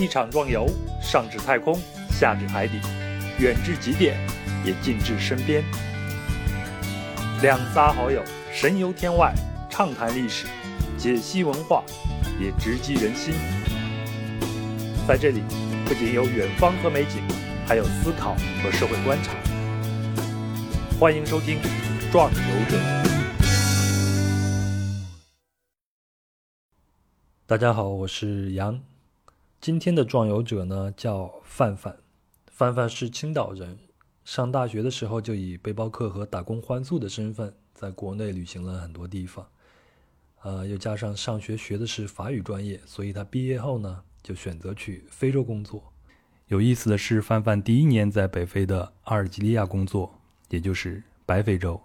一场壮游，上至太空，下至海底，远至极点，也近至身边。两仨好友神游天外，畅谈历史，解析文化，也直击人心。在这里，不仅有远方和美景，还有思考和社会观察。欢迎收听《壮游者》。大家好，我是杨。今天的壮游者呢叫范范，范范是青岛人，上大学的时候就以背包客和打工欢宿的身份在国内旅行了很多地方，呃，又加上上学学的是法语专业，所以他毕业后呢就选择去非洲工作。有意思的是，范范第一年在北非的阿尔及利亚工作，也就是白非洲；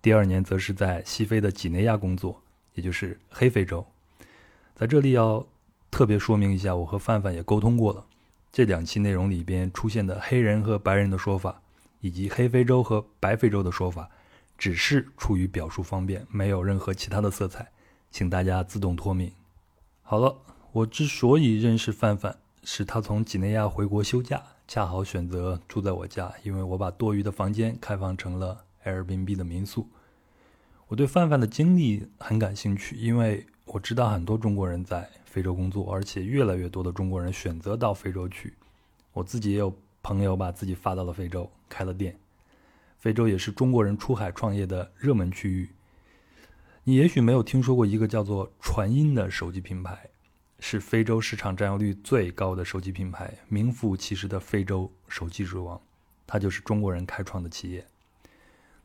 第二年则是在西非的几内亚工作，也就是黑非洲。在这里要特别说明一下，我和范范也沟通过了，这两期内容里边出现的黑人和白人的说法，以及黑非洲和白非洲的说法，只是出于表述方便，没有任何其他的色彩，请大家自动脱敏。好了，我之所以认识范范，是他从几内亚回国休假，恰好选择住在我家，因为我把多余的房间开放成了 Airbnb 的民宿。我对范范的经历很感兴趣，因为。我知道很多中国人在非洲工作，而且越来越多的中国人选择到非洲去。我自己也有朋友把自己发到了非洲，开了店。非洲也是中国人出海创业的热门区域。你也许没有听说过一个叫做传音的手机品牌，是非洲市场占有率最高的手机品牌，名副其实的非洲手机之王。它就是中国人开创的企业。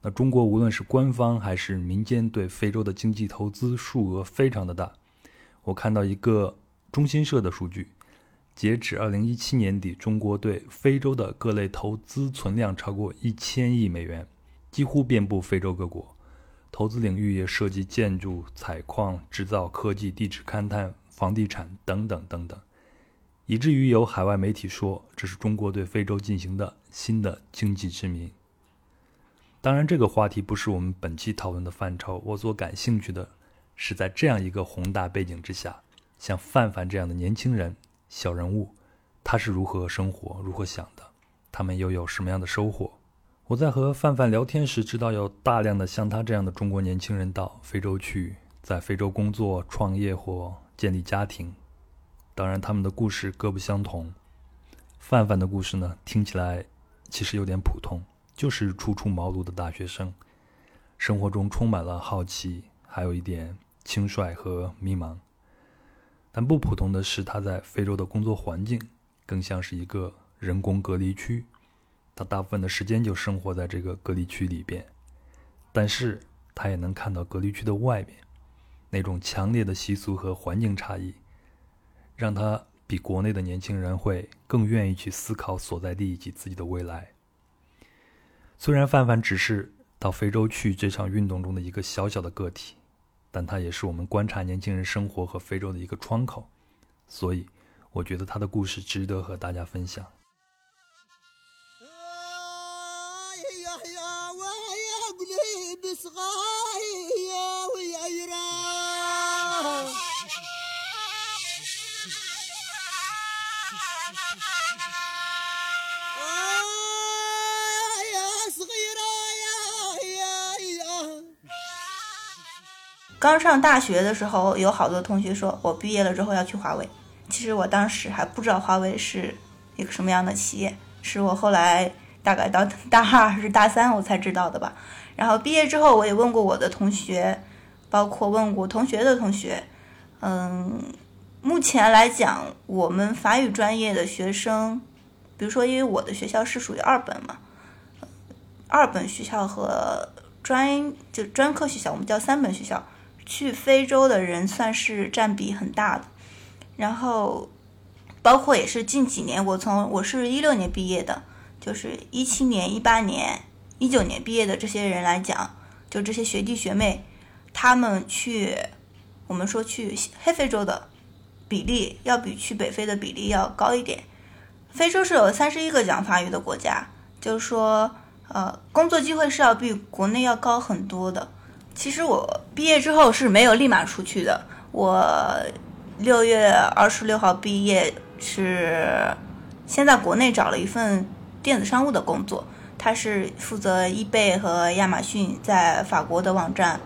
那中国无论是官方还是民间对非洲的经济投资数额非常的大。我看到一个中新社的数据，截止二零一七年底，中国对非洲的各类投资存量超过一千亿美元，几乎遍布非洲各国。投资领域也涉及建筑、采矿、制造、科技、地质勘探、房地产等等等等，以至于有海外媒体说这是中国对非洲进行的新的经济殖民。当然，这个话题不是我们本期讨论的范畴。我所感兴趣的是，在这样一个宏大背景之下，像范范这样的年轻人、小人物，他是如何生活、如何想的？他们又有什么样的收获？我在和范范聊天时，知道有大量的像他这样的中国年轻人到非洲去，在非洲工作、创业或建立家庭。当然，他们的故事各不相同。范范的故事呢，听起来其实有点普通。就是初出茅庐的大学生，生活中充满了好奇，还有一点轻率和迷茫。但不普通的是，他在非洲的工作环境更像是一个人工隔离区，他大部分的时间就生活在这个隔离区里边。但是他也能看到隔离区的外面，那种强烈的习俗和环境差异，让他比国内的年轻人会更愿意去思考所在地以及自己的未来。虽然范范只是到非洲去这场运动中的一个小小的个体，但他也是我们观察年轻人生活和非洲的一个窗口，所以我觉得他的故事值得和大家分享。刚上大学的时候，有好多同学说我毕业了之后要去华为。其实我当时还不知道华为是一个什么样的企业，是我后来大概到大二还是大三我才知道的吧。然后毕业之后，我也问过我的同学，包括问过同学的同学。嗯，目前来讲，我们法语专业的学生，比如说因为我的学校是属于二本嘛，二本学校和专就专科学校，我们叫三本学校。去非洲的人算是占比很大的，然后包括也是近几年，我从我是一六年毕业的，就是一七年、一八年、一九年毕业的这些人来讲，就这些学弟学妹，他们去我们说去黑非洲的比例要比去北非的比例要高一点。非洲是有三十一个讲法语的国家，就是说，呃，工作机会是要比国内要高很多的。其实我毕业之后是没有立马出去的，我六月二十六号毕业，是先在国内找了一份电子商务的工作，他是负责易贝和亚马逊在法国的网站，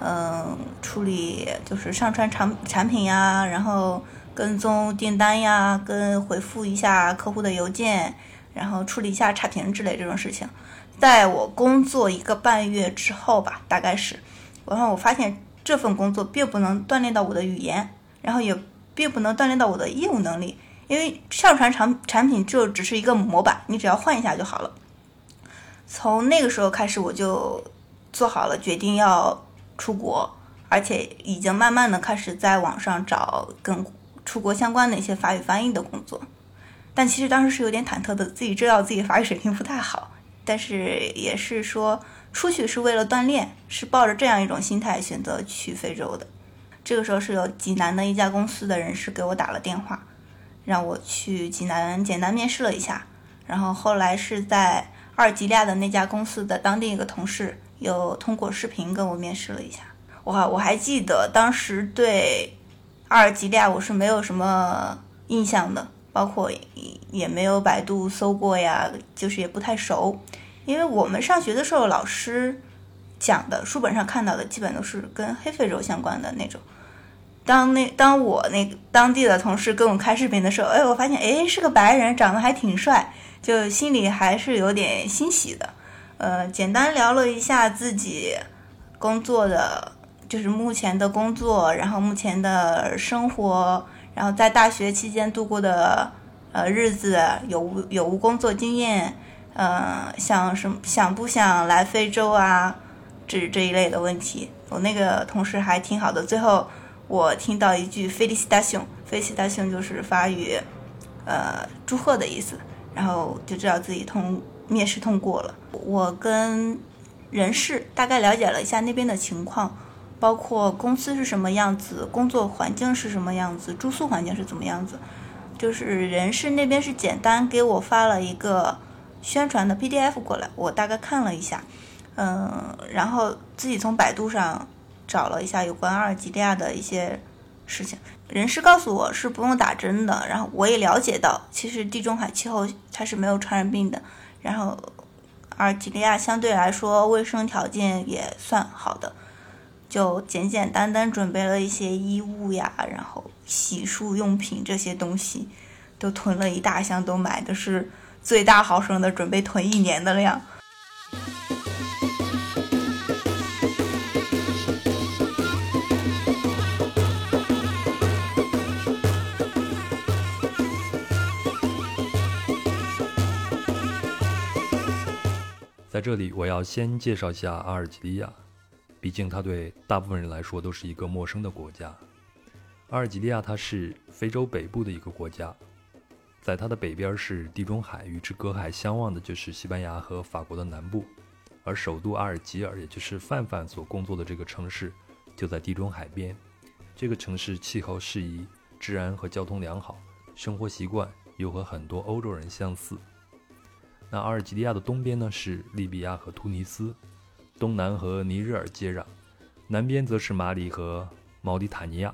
嗯，处理就是上传产产品呀，然后跟踪订单呀，跟回复一下客户的邮件，然后处理一下差评之类这种事情。在我工作一个半月之后吧，大概是，然后我发现这份工作并不能锻炼到我的语言，然后也并不能锻炼到我的业务能力，因为上传产产品就只是一个模板，你只要换一下就好了。从那个时候开始，我就做好了决定要出国，而且已经慢慢的开始在网上找跟出国相关的一些法语翻译的工作，但其实当时是有点忐忑的，自己知道自己法语水平不太好。但是也是说出去是为了锻炼，是抱着这样一种心态选择去非洲的。这个时候是有济南的一家公司的人事给我打了电话，让我去济南简单面试了一下。然后后来是在阿尔及利亚的那家公司的当地一个同事又通过视频跟我面试了一下。我我还记得当时对阿尔及利亚我是没有什么印象的。包括也没有百度搜过呀，就是也不太熟，因为我们上学的时候老师讲的书本上看到的基本都是跟黑非洲相关的那种。当那当我那当地的同事跟我开视频的时候，哎，我发现哎是个白人，长得还挺帅，就心里还是有点欣喜的。呃，简单聊了一下自己工作的，就是目前的工作，然后目前的生活。然后在大学期间度过的呃日子有无有无工作经验，呃想什么想不想来非洲啊，这这一类的问题，我那个同事还挺好的。最后我听到一句 “felicitation”，“felicitation” 就是法语，呃祝贺的意思，然后就知道自己通面试通过了。我跟人事大概了解了一下那边的情况。包括公司是什么样子，工作环境是什么样子，住宿环境是怎么样子，就是人事那边是简单给我发了一个宣传的 PDF 过来，我大概看了一下，嗯，然后自己从百度上找了一下有关阿尔及利亚的一些事情，人事告诉我是不用打针的，然后我也了解到，其实地中海气候它是没有传染病的，然后阿尔及利亚相对来说卫生条件也算好的。就简简单单准备了一些衣物呀，然后洗漱用品这些东西，都囤了一大箱，都买的是最大毫升的，准备囤一年的量。在这里，我要先介绍一下阿尔及利亚。毕竟，它对大部分人来说都是一个陌生的国家。阿尔及利亚它是非洲北部的一个国家，在它的北边是地中海，与之隔海相望的就是西班牙和法国的南部。而首都阿尔及尔，也就是范范所工作的这个城市，就在地中海边。这个城市气候适宜，治安和交通良好，生活习惯又和很多欧洲人相似。那阿尔及利亚的东边呢是利比亚和突尼斯。东南和尼日尔接壤，南边则是马里和毛里塔尼亚，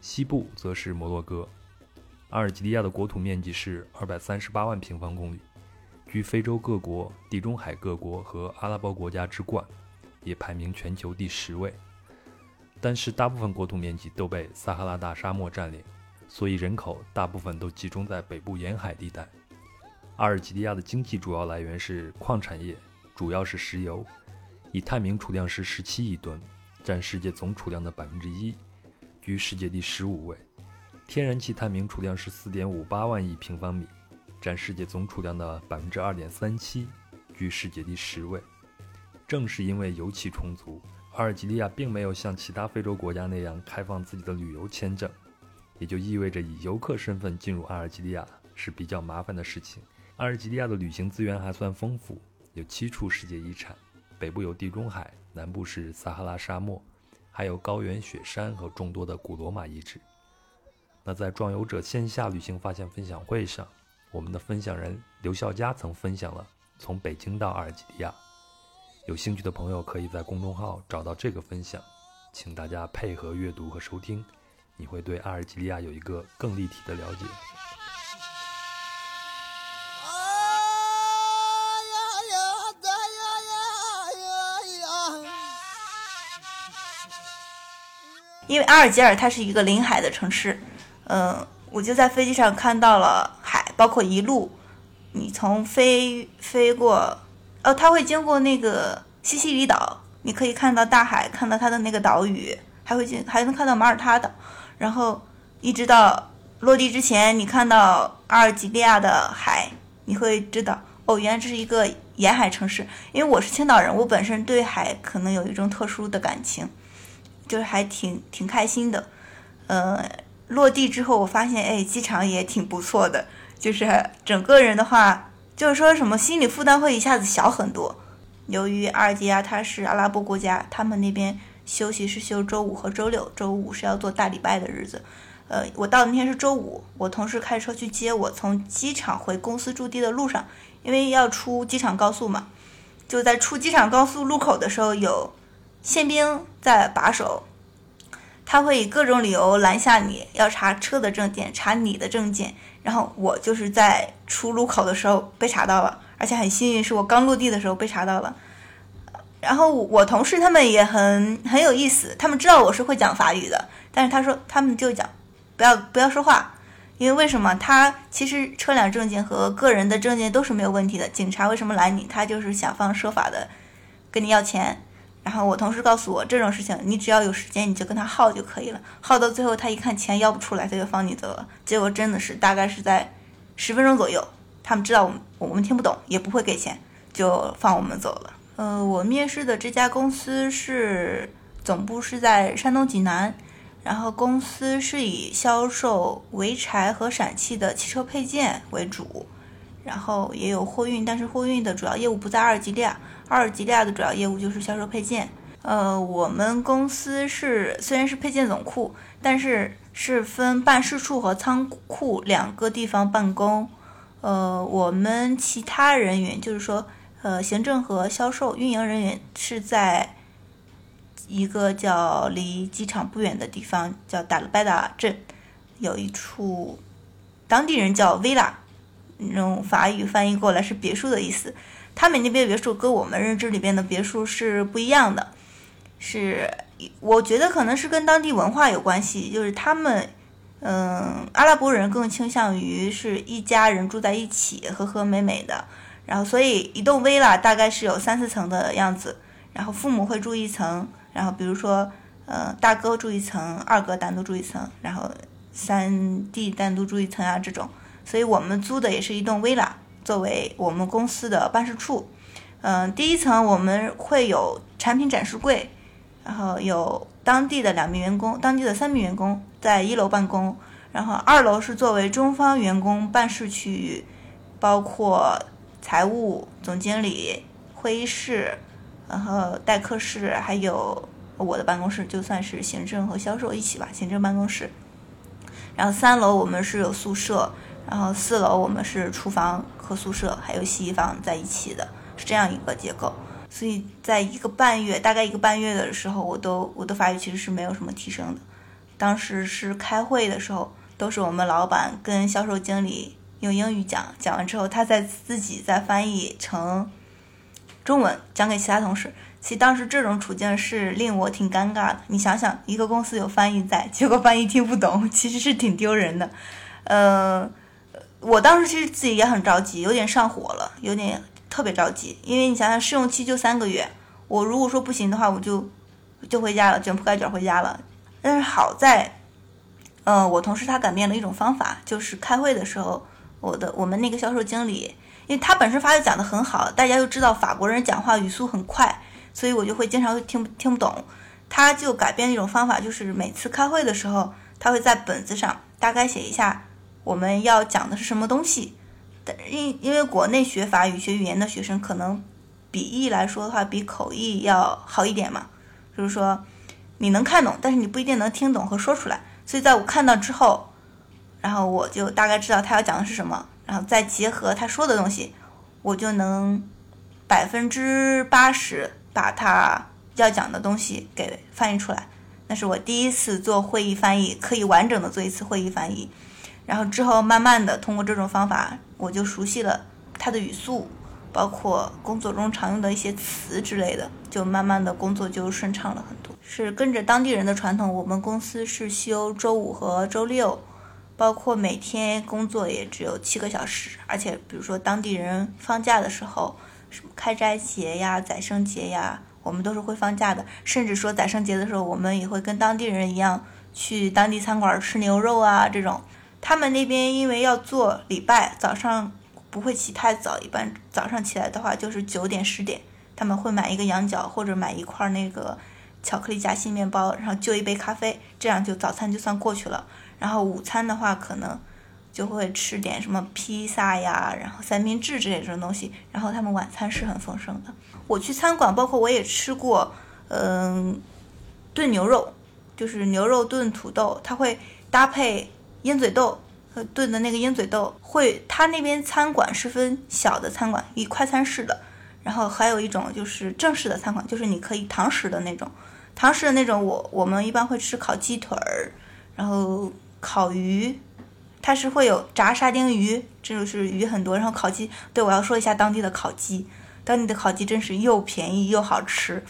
西部则是摩洛哥。阿尔及利亚的国土面积是二百三十八万平方公里，居非洲各国、地中海各国和阿拉伯国家之冠，也排名全球第十位。但是大部分国土面积都被撒哈拉大沙漠占领，所以人口大部分都集中在北部沿海地带。阿尔及利亚的经济主要来源是矿产业，主要是石油。以探明储量是十七亿吨，占世界总储量的百分之一，居世界第十五位。天然气探明储量是四点五八万亿平方米，占世界总储量的百分之二点三七，居世界第十位。正是因为油气充足，阿尔及利亚并没有像其他非洲国家那样开放自己的旅游签证，也就意味着以游客身份进入阿尔及利亚是比较麻烦的事情。阿尔及利亚的旅行资源还算丰富，有七处世界遗产。北部有地中海，南部是撒哈拉沙漠，还有高原雪山和众多的古罗马遗址。那在壮游者线下旅行发现分享会上，我们的分享人刘笑佳曾分享了从北京到阿尔及利亚。有兴趣的朋友可以在公众号找到这个分享，请大家配合阅读和收听，你会对阿尔及利亚有一个更立体的了解。因为阿尔及尔它是一个临海的城市，嗯，我就在飞机上看到了海，包括一路你从飞飞过，哦，它会经过那个西西里岛，你可以看到大海，看到它的那个岛屿，还会经还能看到马耳他岛，然后一直到落地之前，你看到阿尔及利亚的海，你会知道哦，原来这是一个沿海城市。因为我是青岛人，我本身对海可能有一种特殊的感情。就是还挺挺开心的，呃，落地之后我发现，哎，机场也挺不错的，就是整个人的话，就是说什么心理负担会一下子小很多。由于阿尔及利亚它是阿拉伯国家，他们那边休息是休周五和周六，周五是要做大礼拜的日子。呃，我到那天是周五，我同事开车去接我，从机场回公司驻地的路上，因为要出机场高速嘛，就在出机场高速路口的时候有。宪兵在把守，他会以各种理由拦下你，要查车的证件，查你的证件。然后我就是在出路口的时候被查到了，而且很幸运是我刚落地的时候被查到了。然后我同事他们也很很有意思，他们知道我是会讲法语的，但是他说他们就讲不要不要说话，因为为什么？他其实车辆证件和个人的证件都是没有问题的，警察为什么拦你？他就是想方设法的跟你要钱。然后我同事告诉我，这种事情你只要有时间，你就跟他耗就可以了。耗到最后，他一看钱要不出来，他就放你走了。结果真的是大概是在十分钟左右，他们知道我们我们听不懂，也不会给钱，就放我们走了。呃，我面试的这家公司是总部是在山东济南，然后公司是以销售潍柴和陕汽的汽车配件为主，然后也有货运，但是货运的主要业务不在阿尔及利亚。阿尔及利亚的主要业务就是销售配件。呃，我们公司是虽然是配件总库，但是是分办事处和仓库两个地方办公。呃，我们其他人员就是说，呃，行政和销售运营人员是在一个叫离机场不远的地方，叫达勒拜达镇，有一处当地人叫 villa，那种法语翻译过来是别墅的意思。他们那边别墅跟我们认知里边的别墅是不一样的，是我觉得可能是跟当地文化有关系，就是他们，嗯，阿拉伯人更倾向于是一家人住在一起，和和美美的，然后所以一栋 villa 大概是有三四层的样子，然后父母会住一层，然后比如说，呃，大哥住一层，二哥单独住一层，然后三弟单独住一层啊这种，所以我们租的也是一栋 villa。作为我们公司的办事处，嗯，第一层我们会有产品展示柜，然后有当地的两名员工，当地的三名员工在一楼办公，然后二楼是作为中方员工办事区域，包括财务总经理会议室，然后待客室，还有我的办公室，就算是行政和销售一起吧，行政办公室。然后三楼我们是有宿舍。然后四楼我们是厨房和宿舍，还有洗衣房在一起的，是这样一个结构。所以在一个半月，大概一个半月的时候，我都我的法语其实是没有什么提升的。当时是开会的时候，都是我们老板跟销售经理用英语讲，讲完之后他再自己再翻译成中文讲给其他同事。其实当时这种处境是令我挺尴尬的。你想想，一个公司有翻译在，结果翻译听不懂，其实是挺丢人的。嗯。我当时其实自己也很着急，有点上火了，有点特别着急，因为你想想试用期就三个月，我如果说不行的话，我就就回家了，卷铺盖卷回家了。但是好在，嗯，我同事他改变了一种方法，就是开会的时候，我的我们那个销售经理，因为他本身法语讲得很好，大家又知道法国人讲话语速很快，所以我就会经常会听听不懂。他就改变了一种方法，就是每次开会的时候，他会在本子上大概写一下。我们要讲的是什么东西？但因因为国内学法语、学语言的学生，可能笔译来说的话，比口译要好一点嘛。就是说，你能看懂，但是你不一定能听懂和说出来。所以在我看到之后，然后我就大概知道他要讲的是什么，然后再结合他说的东西，我就能百分之八十把他要讲的东西给翻译出来。那是我第一次做会议翻译，可以完整的做一次会议翻译。然后之后慢慢的通过这种方法，我就熟悉了他的语速，包括工作中常用的一些词之类的，就慢慢的工作就顺畅了很多。是跟着当地人的传统，我们公司是休周五和周六，包括每天工作也只有七个小时，而且比如说当地人放假的时候，什么开斋节呀、宰生节呀，我们都是会放假的。甚至说宰生节的时候，我们也会跟当地人一样去当地餐馆吃牛肉啊这种。他们那边因为要做礼拜，早上不会起太早，一般早上起来的话就是九点十点，他们会买一个羊角或者买一块那个巧克力夹心面包，然后就一杯咖啡，这样就早餐就算过去了。然后午餐的话可能就会吃点什么披萨呀，然后三明治之类这种东西。然后他们晚餐是很丰盛的。我去餐馆，包括我也吃过，嗯，炖牛肉，就是牛肉炖土豆，它会搭配。鹰嘴豆和炖的那个鹰嘴豆会，他那边餐馆是分小的餐馆，以快餐式的，然后还有一种就是正式的餐馆，就是你可以堂食的那种。堂食的那种，我我们一般会吃烤鸡腿儿，然后烤鱼，它是会有炸沙丁鱼，这就是鱼很多，然后烤鸡。对，我要说一下当地的烤鸡，当地的烤鸡真是又便宜又好吃，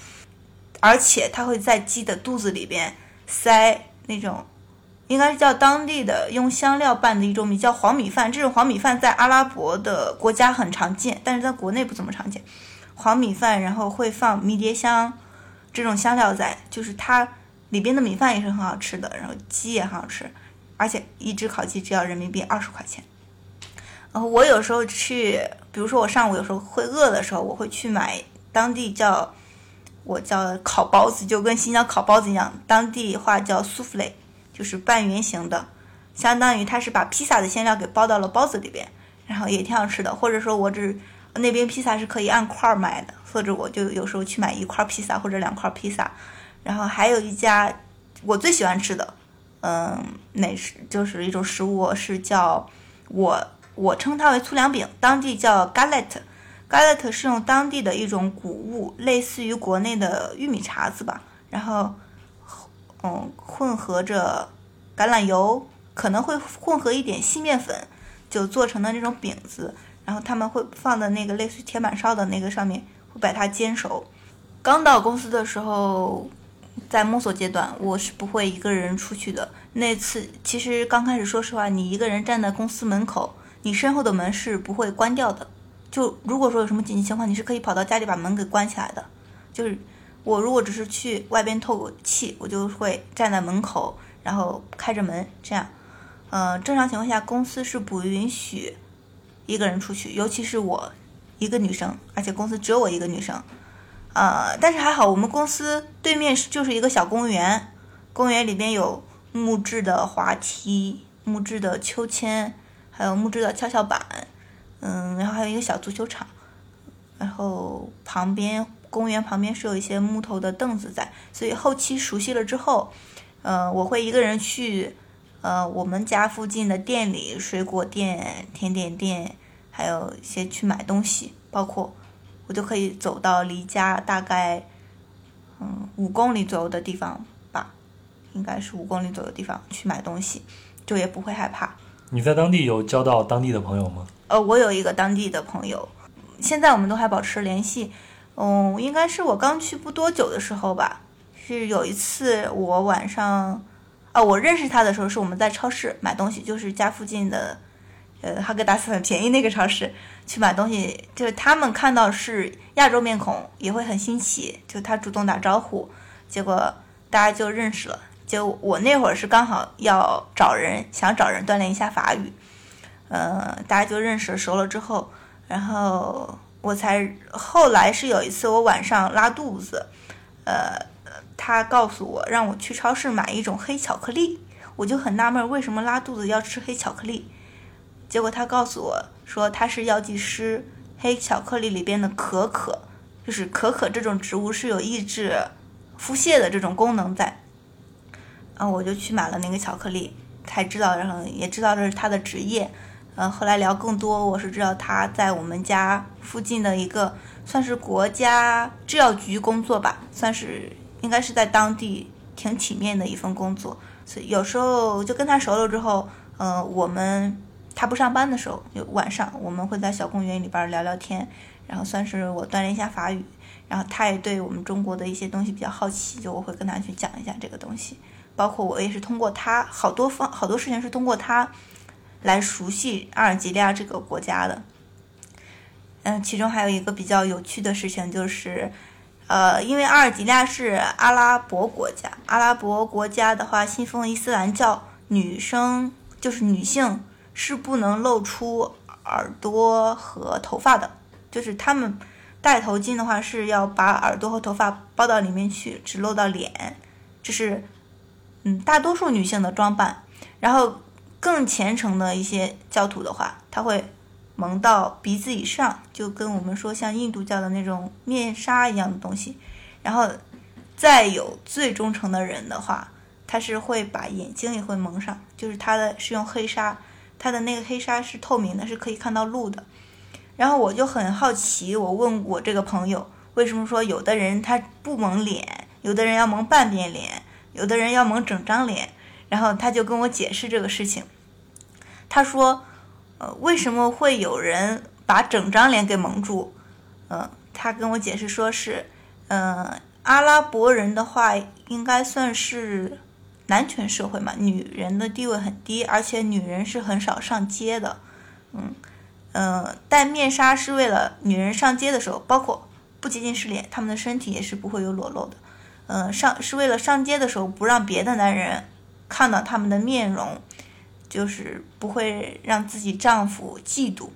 而且它会在鸡的肚子里边塞那种。应该是叫当地的用香料拌的一种米，叫黄米饭。这种黄米饭在阿拉伯的国家很常见，但是在国内不怎么常见。黄米饭，然后会放迷迭香这种香料在，就是它里边的米饭也是很好吃的，然后鸡也很好吃，而且一只烤鸡只要人民币二十块钱。然后我有时候去，比如说我上午有时候会饿的时候，我会去买当地叫我叫烤包子，就跟新疆烤包子一样，当地话叫苏芙蕾。就是半圆形的，相当于它是把披萨的馅料给包到了包子里边，然后也挺好吃的。或者说我只那边披萨是可以按块儿卖的，或者我就有时候去买一块披萨或者两块披萨。然后还有一家我最喜欢吃的，嗯，美食就是一种食物是叫我我称它为粗粮饼，当地叫 galette，galette 是用当地的一种谷物，类似于国内的玉米碴子吧，然后。嗯，混合着橄榄油，可能会混合一点细面粉，就做成的那种饼子。然后他们会放在那个类似铁板烧的那个上面，会把它煎熟。刚到公司的时候，在摸索阶段，我是不会一个人出去的。那次其实刚开始，说实话，你一个人站在公司门口，你身后的门是不会关掉的。就如果说有什么紧急情况，你是可以跑到家里把门给关起来的。就是。我如果只是去外边透口气，我就会站在门口，然后开着门，这样。呃，正常情况下，公司是不允许一个人出去，尤其是我一个女生，而且公司只有我一个女生。呃，但是还好，我们公司对面是就是一个小公园，公园里边有木质的滑梯、木质的秋千，还有木质的跷跷板，嗯，然后还有一个小足球场，然后旁边。公园旁边是有一些木头的凳子在，所以后期熟悉了之后，呃，我会一个人去，呃，我们家附近的店里，水果店、甜点店，还有一些去买东西，包括我就可以走到离家大概，嗯，五公里左右的地方吧，应该是五公里左右的地方去买东西，就也不会害怕。你在当地有交到当地的朋友吗？呃，我有一个当地的朋友，现在我们都还保持联系。嗯，应该是我刚去不多久的时候吧。就是有一次我晚上，哦，我认识他的时候是我们在超市买东西，就是家附近的，呃，哈根达斯很便宜那个超市去买东西。就是他们看到是亚洲面孔也会很新奇，就他主动打招呼，结果大家就认识了。就我那会儿是刚好要找人，想找人锻炼一下法语，嗯，大家就认识熟了之后，然后。我才后来是有一次我晚上拉肚子，呃，他告诉我让我去超市买一种黑巧克力，我就很纳闷为什么拉肚子要吃黑巧克力，结果他告诉我说他是药剂师，黑巧克力里边的可可，就是可可这种植物是有抑制腹泻的这种功能在，然后我就去买了那个巧克力，才知道，然后也知道这是他的职业。嗯，后来聊更多，我是知道他在我们家附近的一个算是国家制药局工作吧，算是应该是在当地挺体面的一份工作。所以有时候就跟他熟了之后，呃，我们他不上班的时候，就晚上我们会在小公园里边聊聊天，然后算是我锻炼一下法语。然后他也对我们中国的一些东西比较好奇，就我会跟他去讲一下这个东西。包括我也是通过他好多方好多事情是通过他来熟悉阿尔及利亚这个国家的。嗯，其中还有一个比较有趣的事情就是。呃，因为阿尔及利亚是阿拉伯国家，阿拉伯国家的话信奉伊斯兰教，女生就是女性是不能露出耳朵和头发的，就是他们戴头巾的话是要把耳朵和头发包到里面去，只露到脸，这是嗯大多数女性的装扮。然后更虔诚的一些教徒的话，他会。蒙到鼻子以上，就跟我们说像印度教的那种面纱一样的东西。然后，再有最忠诚的人的话，他是会把眼睛也会蒙上，就是他的是用黑纱，他的那个黑纱是透明的，是可以看到路的。然后我就很好奇，我问我这个朋友，为什么说有的人他不蒙脸，有的人要蒙半边脸，有的人要蒙整张脸？然后他就跟我解释这个事情，他说。呃，为什么会有人把整张脸给蒙住？嗯，他跟我解释说是，嗯，阿拉伯人的话应该算是男权社会嘛，女人的地位很低，而且女人是很少上街的。嗯，呃，戴面纱是为了女人上街的时候，包括不仅仅是脸，他们的身体也是不会有裸露的。嗯，上是为了上街的时候不让别的男人看到他们的面容。就是不会让自己丈夫嫉妒，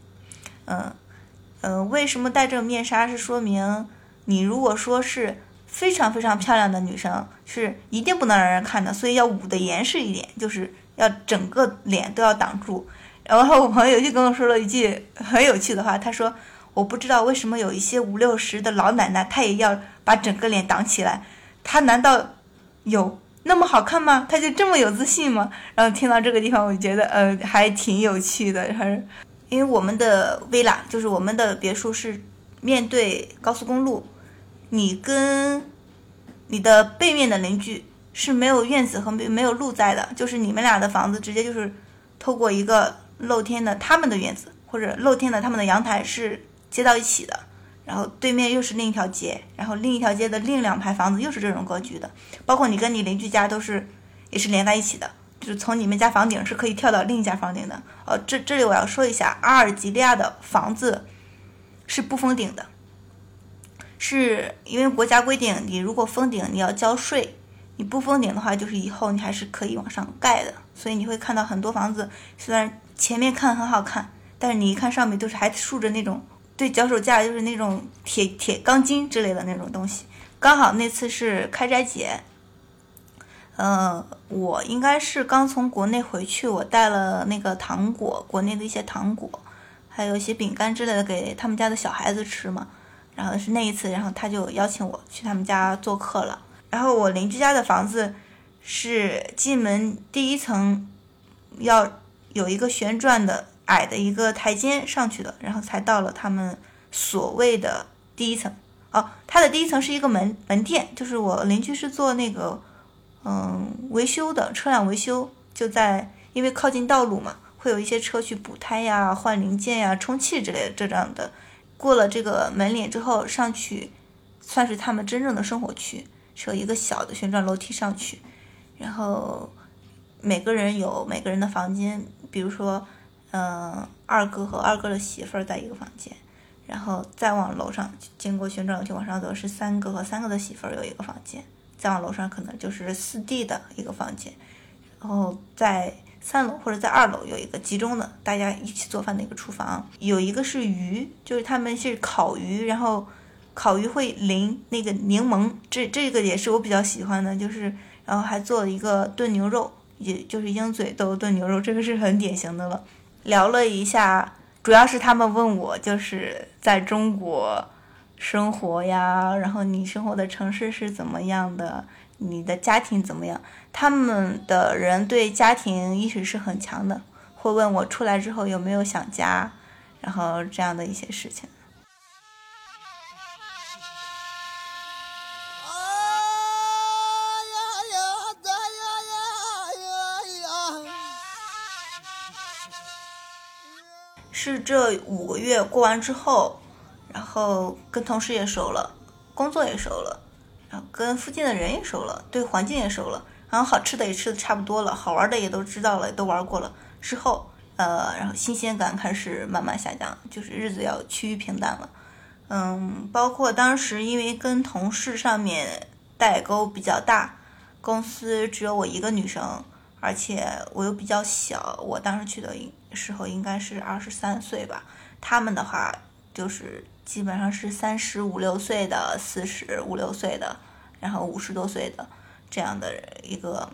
嗯，呃，为什么戴这个面纱？是说明你如果说是非常非常漂亮的女生，是一定不能让人看的，所以要捂得严实一点，就是要整个脸都要挡住。然后我朋友就跟我说了一句很有趣的话，他说：“我不知道为什么有一些五六十的老奶奶，她也要把整个脸挡起来，她难道有？”那么好看吗？他就这么有自信吗？然后听到这个地方，我觉得呃还挺有趣的，还是因为我们的 villa 就是我们的别墅是面对高速公路，你跟你的背面的邻居是没有院子和没没有路在的，就是你们俩的房子直接就是透过一个露天的他们的院子或者露天的他们的阳台是接到一起的。然后对面又是另一条街，然后另一条街的另两排房子又是这种格局的，包括你跟你邻居家都是，也是连在一起的，就是从你们家房顶是可以跳到另一家房顶的。哦，这这里我要说一下，阿尔及利亚的房子是不封顶的，是因为国家规定，你如果封顶你要交税，你不封顶的话，就是以后你还是可以往上盖的。所以你会看到很多房子，虽然前面看很好看，但是你一看上面都是还竖着那种。对脚手架就是那种铁铁钢筋之类的那种东西，刚好那次是开斋节，嗯，我应该是刚从国内回去，我带了那个糖果，国内的一些糖果，还有一些饼干之类的给他们家的小孩子吃嘛。然后是那一次，然后他就邀请我去他们家做客了。然后我邻居家的房子是进门第一层要有一个旋转的。矮的一个台阶上去的，然后才到了他们所谓的第一层。哦，它的第一层是一个门门店，就是我邻居是做那个嗯维修的，车辆维修就在，因为靠近道路嘛，会有一些车去补胎呀、换零件呀、充气之类的这样的。过了这个门脸之后，上去算是他们真正的生活区，是有一个小的旋转楼梯上去，然后每个人有每个人的房间，比如说。嗯，二哥和二哥的媳妇儿在一个房间，然后再往楼上，经过旋转楼梯往上走，是三哥和三哥的媳妇儿有一个房间，再往楼上可能就是四弟的一个房间，然后在三楼或者在二楼有一个集中的大家一起做饭的一个厨房，有一个是鱼，就是他们是烤鱼，然后烤鱼会淋那个柠檬，这这个也是我比较喜欢的，就是然后还做了一个炖牛肉，也就是鹰嘴豆炖牛肉，这个是很典型的了。聊了一下，主要是他们问我就是在中国生活呀，然后你生活的城市是怎么样的，你的家庭怎么样？他们的人对家庭意识是很强的，会问我出来之后有没有想家，然后这样的一些事情。这五个月过完之后，然后跟同事也熟了，工作也熟了，然后跟附近的人也熟了，对环境也熟了，然后好吃的也吃的差不多了，好玩的也都知道了，都玩过了之后，呃，然后新鲜感开始慢慢下降，就是日子要趋于平淡了。嗯，包括当时因为跟同事上面代沟比较大，公司只有我一个女生，而且我又比较小，我当时去的时候应该是二十三岁吧，他们的话就是基本上是三十五六岁的、四十五六岁的，然后五十多岁的这样的一个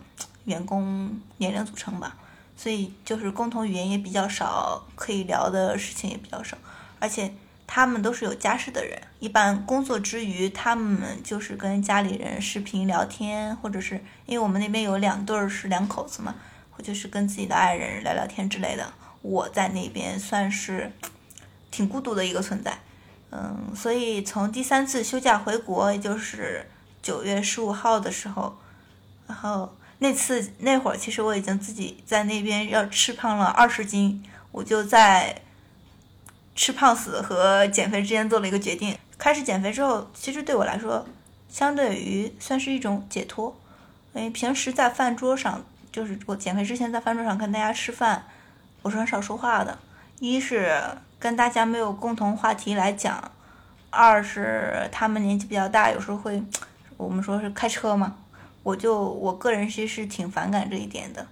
员工年龄组成吧，所以就是共同语言也比较少，可以聊的事情也比较少，而且。他们都是有家室的人，一般工作之余，他们就是跟家里人视频聊天，或者是因为我们那边有两对儿是两口子嘛，或者是跟自己的爱人聊聊天之类的。我在那边算是挺孤独的一个存在，嗯，所以从第三次休假回国，也就是九月十五号的时候，然后那次那会儿，其实我已经自己在那边要吃胖了二十斤，我就在。吃胖死和减肥之间做了一个决定。开始减肥之后，其实对我来说，相对于算是一种解脱。因为平时在饭桌上，就是我减肥之前在饭桌上跟大家吃饭，我是很少说话的。一是跟大家没有共同话题来讲，二是他们年纪比较大，有时候会，我们说是开车嘛，我就我个人其实是挺反感这一点的。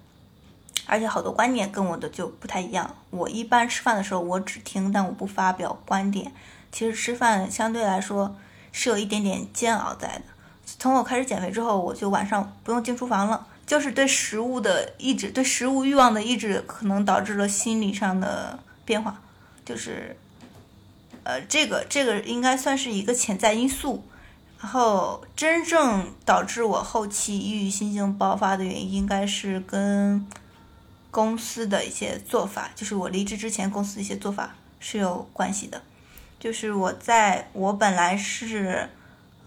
而且好多观点跟我的就不太一样。我一般吃饭的时候，我只听，但我不发表观点。其实吃饭相对来说是有一点点煎熬在的。从我开始减肥之后，我就晚上不用进厨房了，就是对食物的抑制，对食物欲望的抑制，可能导致了心理上的变化。就是，呃，这个这个应该算是一个潜在因素。然后真正导致我后期抑郁心情爆发的原因，应该是跟。公司的一些做法，就是我离职之前公司的一些做法是有关系的。就是我在我本来是，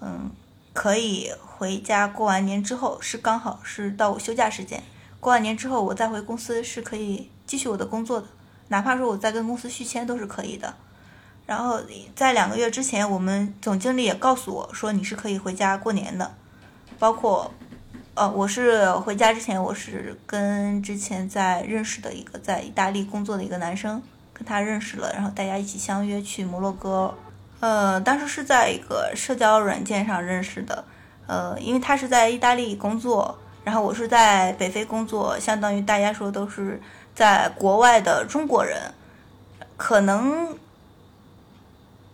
嗯，可以回家过完年之后，是刚好是到我休假时间。过完年之后，我再回公司是可以继续我的工作的，哪怕说我再跟公司续签都是可以的。然后在两个月之前，我们总经理也告诉我说，你是可以回家过年的，包括。呃，我是回家之前，我是跟之前在认识的一个在意大利工作的一个男生跟他认识了，然后大家一起相约去摩洛哥。呃，当时是在一个社交软件上认识的。呃，因为他是在意大利工作，然后我是在北非工作，相当于大家说都是在国外的中国人。可能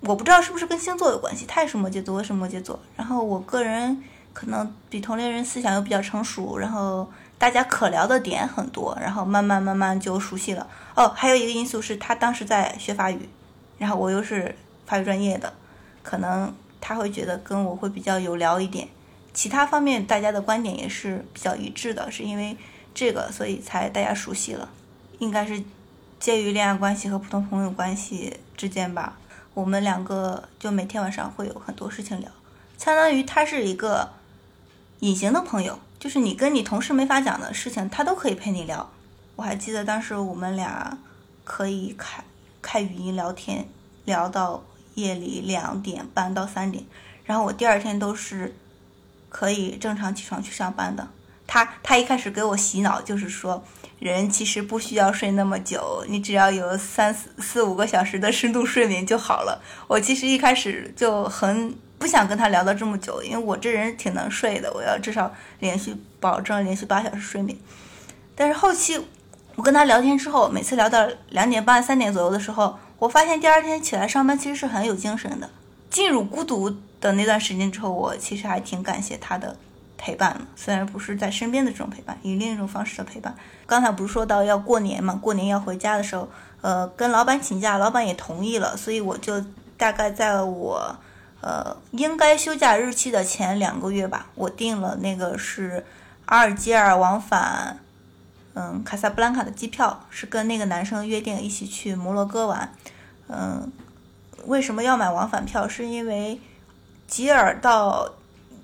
我不知道是不是跟星座有关系，他也是摩羯座，我是摩羯座。然后我个人。可能比同龄人思想又比较成熟，然后大家可聊的点很多，然后慢慢慢慢就熟悉了。哦，还有一个因素是他当时在学法语，然后我又是法语专业的，可能他会觉得跟我会比较有聊一点。其他方面大家的观点也是比较一致的，是因为这个所以才大家熟悉了。应该是介于恋爱关系和普通朋友关系之间吧。我们两个就每天晚上会有很多事情聊，相当于他是一个。隐形的朋友，就是你跟你同事没法讲的事情，他都可以陪你聊。我还记得当时我们俩可以开开语音聊天，聊到夜里两点半到三点，然后我第二天都是可以正常起床去上班的。他他一开始给我洗脑，就是说人其实不需要睡那么久，你只要有三四四五个小时的深度睡眠就好了。我其实一开始就很。不想跟他聊到这么久，因为我这人挺能睡的，我要至少连续保证连续八小时睡眠。但是后期我跟他聊天之后，每次聊到两点半、三点左右的时候，我发现第二天起来上班其实是很有精神的。进入孤独的那段时间之后，我其实还挺感谢他的陪伴虽然不是在身边的这种陪伴，以另一种方式的陪伴。刚才不是说到要过年嘛，过年要回家的时候，呃，跟老板请假，老板也同意了，所以我就大概在我。呃，应该休假日期的前两个月吧，我订了那个是阿尔及尔往返，嗯，卡萨布兰卡的机票，是跟那个男生约定一起去摩洛哥玩。嗯，为什么要买往返票？是因为吉尔到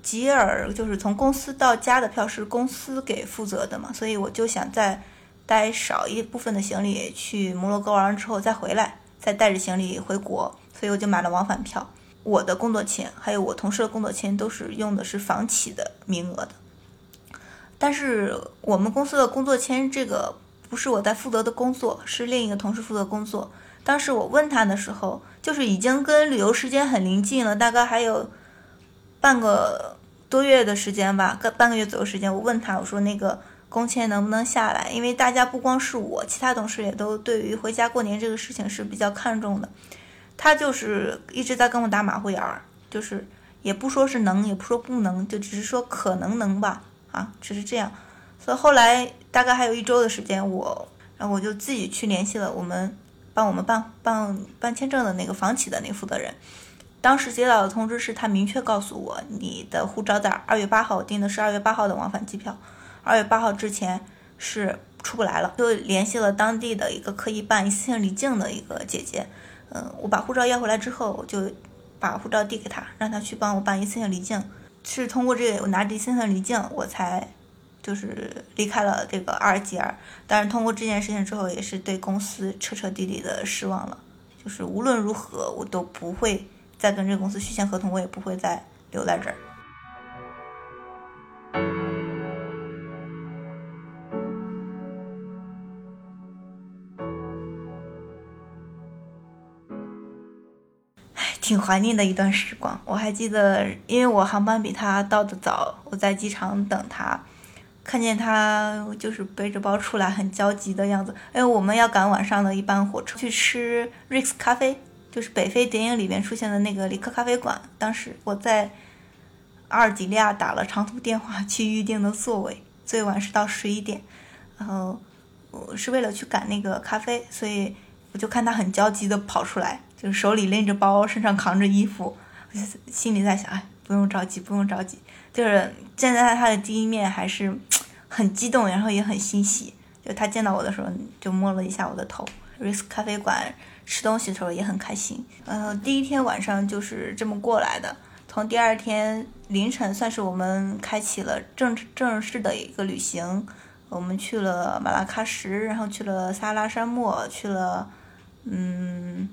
吉尔就是从公司到家的票是公司给负责的嘛，所以我就想再带少一部分的行李去摩洛哥玩之后再回来，再带着行李回国，所以我就买了往返票。我的工作签还有我同事的工作签都是用的是房企的名额的，但是我们公司的工作签这个不是我在负责的工作，是另一个同事负责工作。当时我问他的时候，就是已经跟旅游时间很临近了，大概还有半个多月的时间吧，个半个月左右时间。我问他，我说那个工签能不能下来？因为大家不光是我，其他同事也都对于回家过年这个事情是比较看重的。他就是一直在跟我打马虎眼儿，就是也不说是能，也不说不能，就只是说可能能吧，啊，只是这样。所以后来大概还有一周的时间，我然后我就自己去联系了我们。帮我们办办办签证的那个房企的那个负责人，当时接到的通知是他明确告诉我，你的护照在二月八号，我订的是二月八号的往返机票，二月八号之前是出不来了。就联系了当地的一个可以办一次性离境的一个姐姐，嗯，我把护照要回来之后，我就把护照递给他，让他去帮我办一次性离境。是通过这个，我拿着一次性离境，我才。就是离开了这个阿尔及尔，但是通过这件事情之后，也是对公司彻彻底底的失望了。就是无论如何，我都不会再跟这个公司续签合同，我也不会再留在这儿。挺怀念的一段时光。我还记得，因为我航班比他到的早，我在机场等他。看见他就是背着包出来，很焦急的样子。哎，我们要赶晚上的一班火车去吃 Rex 咖啡，就是北非电影里面出现的那个里克咖啡馆。当时我在阿尔及利亚打了长途电话去预定的座位，最晚是到十一点。然后我是为了去赶那个咖啡，所以我就看他很焦急的跑出来，就手里拎着包，身上扛着衣服，心里在想，哎，不用着急，不用着急。就是见到他的第一面还是 很激动，然后也很欣喜。就他见到我的时候，就摸了一下我的头。瑞斯咖啡馆吃东西的时候也很开心。呃，第一天晚上就是这么过来的。从第二天凌晨，算是我们开启了正正式的一个旅行。我们去了马拉喀什，然后去了撒拉沙漠，去了嗯，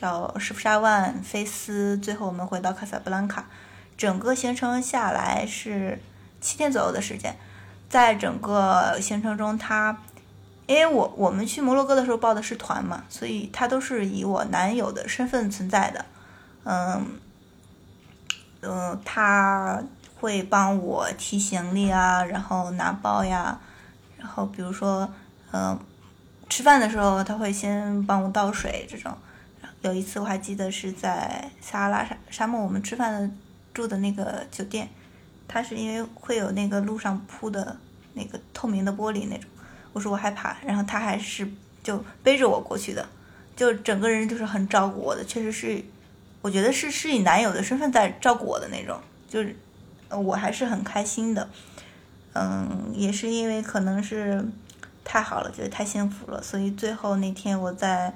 叫什夫沙万、菲斯，最后我们回到卡萨布兰卡。整个行程下来是七天左右的时间，在整个行程中，他因为我我们去摩洛哥的时候报的是团嘛，所以他都是以我男友的身份存在的，嗯嗯，他会帮我提行李啊，然后拿包呀，然后比如说嗯吃饭的时候，他会先帮我倒水这种。有一次我还记得是在撒哈拉沙沙漠，我们吃饭的。住的那个酒店，它是因为会有那个路上铺的那个透明的玻璃那种，我说我害怕，然后他还是就背着我过去的，就整个人就是很照顾我的，确实是，我觉得是是以男友的身份在照顾我的那种，就是我还是很开心的，嗯，也是因为可能是太好了，觉得太幸福了，所以最后那天我在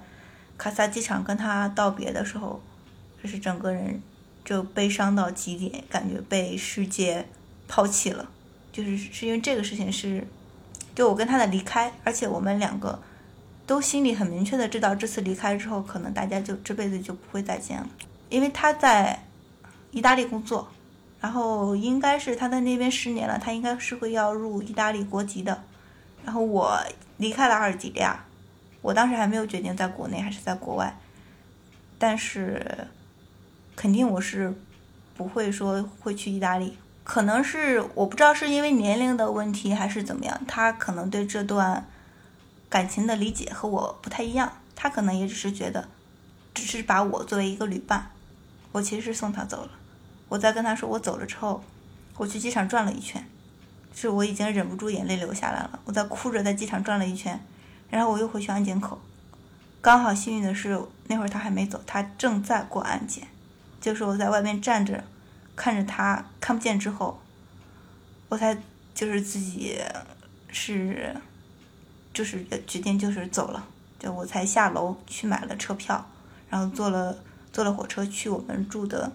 卡萨机场跟他道别的时候，就是整个人。就悲伤到极点，感觉被世界抛弃了，就是是因为这个事情是，就我跟他的离开，而且我们两个都心里很明确的知道，这次离开之后，可能大家就这辈子就不会再见了。因为他在意大利工作，然后应该是他在那边十年了，他应该是会要入意大利国籍的。然后我离开了阿尔及利亚，我当时还没有决定在国内还是在国外，但是。肯定我是不会说会去意大利，可能是我不知道是因为年龄的问题还是怎么样，他可能对这段感情的理解和我不太一样，他可能也只是觉得，只是把我作为一个旅伴，我其实是送他走了。我在跟他说我走了之后，我去机场转了一圈，是我已经忍不住眼泪流下来了，我在哭着在机场转了一圈，然后我又回去安检口，刚好幸运的是那会儿他还没走，他正在过安检。就是我在外面站着，看着他看不见之后，我才就是自己是，就是决定就是走了，就我才下楼去买了车票，然后坐了坐了火车去我们住的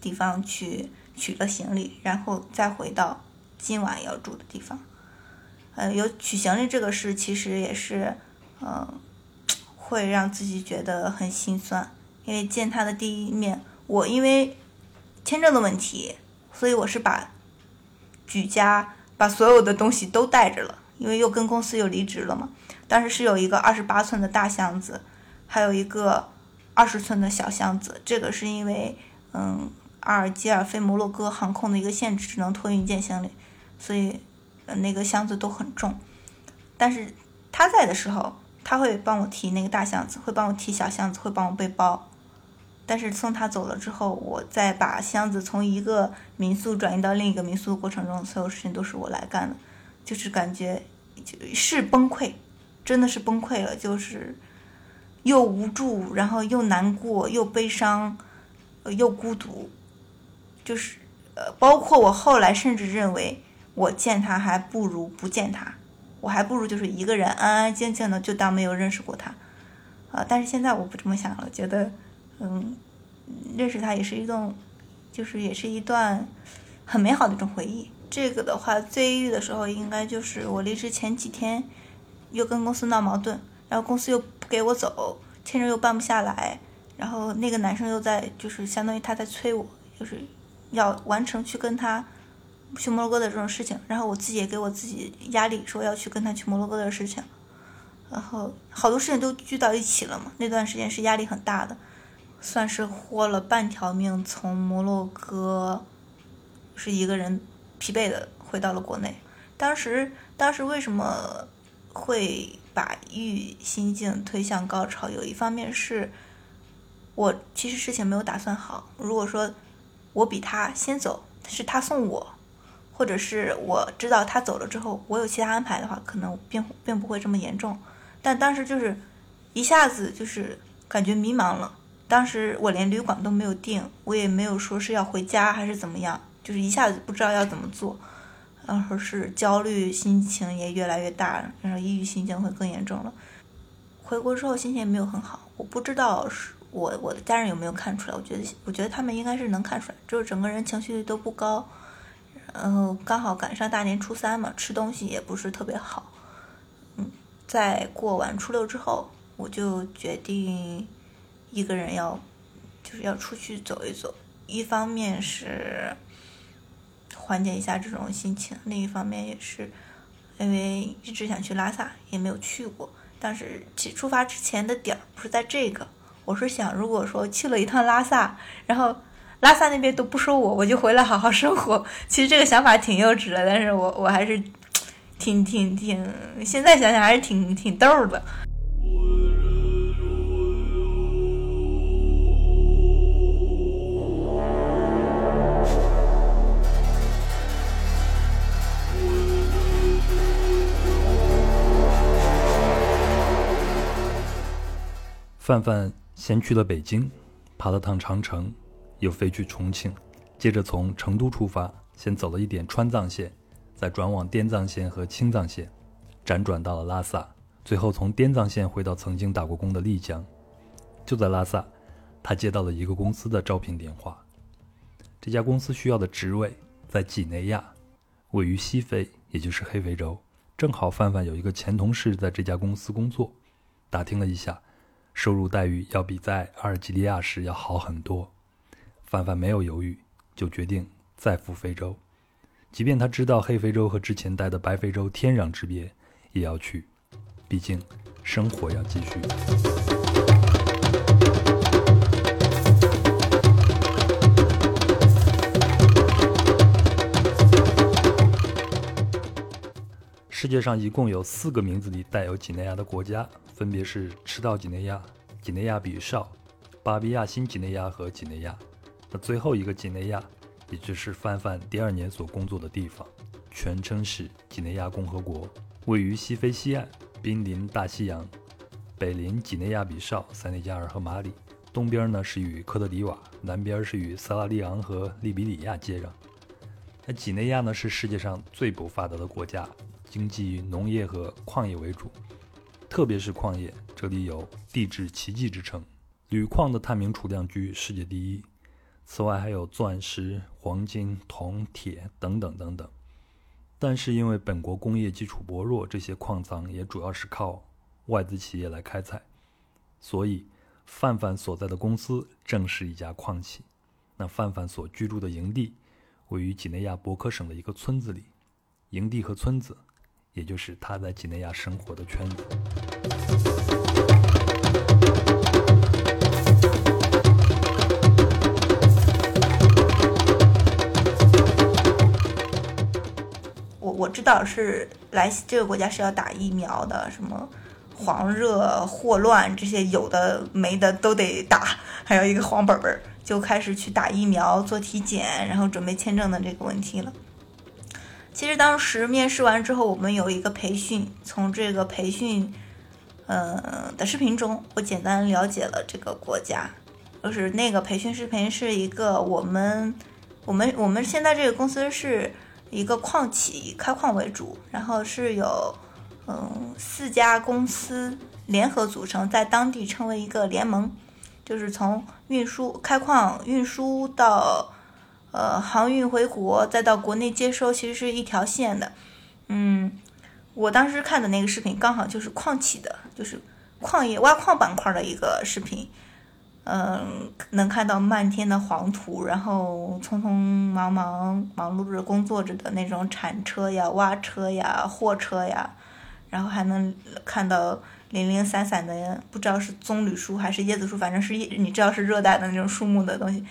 地方去取了行李，然后再回到今晚要住的地方。呃，有取行李这个事，其实也是，嗯，会让自己觉得很心酸。因为见他的第一面，我因为签证的问题，所以我是把举家把所有的东西都带着了，因为又跟公司又离职了嘛。当时是有一个二十八寸的大箱子，还有一个二十寸的小箱子。这个是因为，嗯，阿尔及尔飞摩洛哥航空的一个限制，只能托运一件行李，所以。那个箱子都很重，但是他在的时候，他会帮我提那个大箱子，会帮我提小箱子，会帮我背包。但是送他走了之后，我再把箱子从一个民宿转移到另一个民宿的过程中，所有事情都是我来干的，就是感觉就是崩溃，真的是崩溃了，就是又无助，然后又难过，又悲伤，呃又孤独，就是呃，包括我后来甚至认为。我见他还不如不见他，我还不如就是一个人安安静静的就当没有认识过他，啊！但是现在我不这么想了，觉得，嗯，认识他也是一种，就是也是一段很美好的一种回忆。这个的话，最抑郁的时候应该就是我离职前几天，又跟公司闹矛盾，然后公司又不给我走，签证又办不下来，然后那个男生又在就是相当于他在催我，就是要完成去跟他。去摩洛哥的这种事情，然后我自己也给我自己压力，说要去跟他去摩洛哥的事情，然后好多事情都聚到一起了嘛。那段时间是压力很大的，算是豁了半条命，从摩洛哥是一个人疲惫的回到了国内。当时，当时为什么会把欲心境推向高潮？有一方面是我其实事情没有打算好。如果说我比他先走，是他送我。或者是我知道他走了之后，我有其他安排的话，可能并并不会这么严重。但当时就是一下子就是感觉迷茫了。当时我连旅馆都没有订，我也没有说是要回家还是怎么样，就是一下子不知道要怎么做。然后是焦虑，心情也越来越大，然后抑郁心情会更严重了。回国之后心情也没有很好，我不知道是我我的家人有没有看出来。我觉得我觉得他们应该是能看出来，就是整个人情绪都不高。然后刚好赶上大年初三嘛，吃东西也不是特别好。嗯，在过完初六之后，我就决定一个人要，就是要出去走一走。一方面是缓解一下这种心情，另一方面也是因为一直想去拉萨，也没有去过。但是起出发之前的点儿不是在这个，我是想，如果说去了一趟拉萨，然后。拉萨那边都不收我，我就回来好好生活。其实这个想法挺幼稚的，但是我我还是 挺挺挺，现在想想还是挺挺逗的。范范先去了北京，爬了趟长城。又飞去重庆，接着从成都出发，先走了一点川藏线，再转往滇藏线和青藏线，辗转到了拉萨，最后从滇藏线回到曾经打过工的丽江。就在拉萨，他接到了一个公司的招聘电话。这家公司需要的职位在几内亚，位于西非，也就是黑非洲。正好范范有一个前同事在这家公司工作，打听了一下，收入待遇要比在阿尔及利亚时要好很多。范范没有犹豫，就决定再赴非洲，即便他知道黑非洲和之前待的白非洲天壤之别，也要去，毕竟生活要继续。世界上一共有四个名字里带有几内亚的国家，分别是赤道几内亚、几内亚比绍、巴比亚新几内亚和几内亚。那最后一个几内亚，也就是范范第二年所工作的地方，全称是几内亚共和国，位于西非西岸，濒临大西洋，北临几内亚比绍、塞内加尔和马里，东边呢是与科特迪瓦，南边是与萨拉利昂和利比里亚接壤。那几内亚呢是世界上最不发达的国家，经济以农业和矿业为主，特别是矿业，这里有地质奇迹之称，铝矿的探明储量居世界第一。此外，还有钻石、黄金、铜、铁等等等等。但是因为本国工业基础薄弱，这些矿藏也主要是靠外资企业来开采，所以范范所在的公司正是一家矿企。那范范所居住的营地位于几内亚博科省的一个村子里，营地和村子，也就是他在几内亚生活的圈子。我知道是来这个国家是要打疫苗的，什么黄热、霍乱这些有的没的都得打，还有一个黄本本儿，就开始去打疫苗、做体检，然后准备签证的这个问题了。其实当时面试完之后，我们有一个培训，从这个培训呃的视频中，我简单了解了这个国家。就是那个培训视频是一个我们我们我们现在这个公司是。一个矿企以开矿为主，然后是有嗯四家公司联合组成，在当地称为一个联盟，就是从运输开矿运输到呃航运回国，再到国内接收，其实是一条线的。嗯，我当时看的那个视频刚好就是矿企的，就是矿业挖矿板块的一个视频。嗯，能看到漫天的黄土，然后匆匆忙忙忙碌着工作着的那种铲车呀、挖车呀、货车呀，然后还能看到零零散散的，不知道是棕榈树还是椰子树，反正是你知道是热带的那种树木的东西。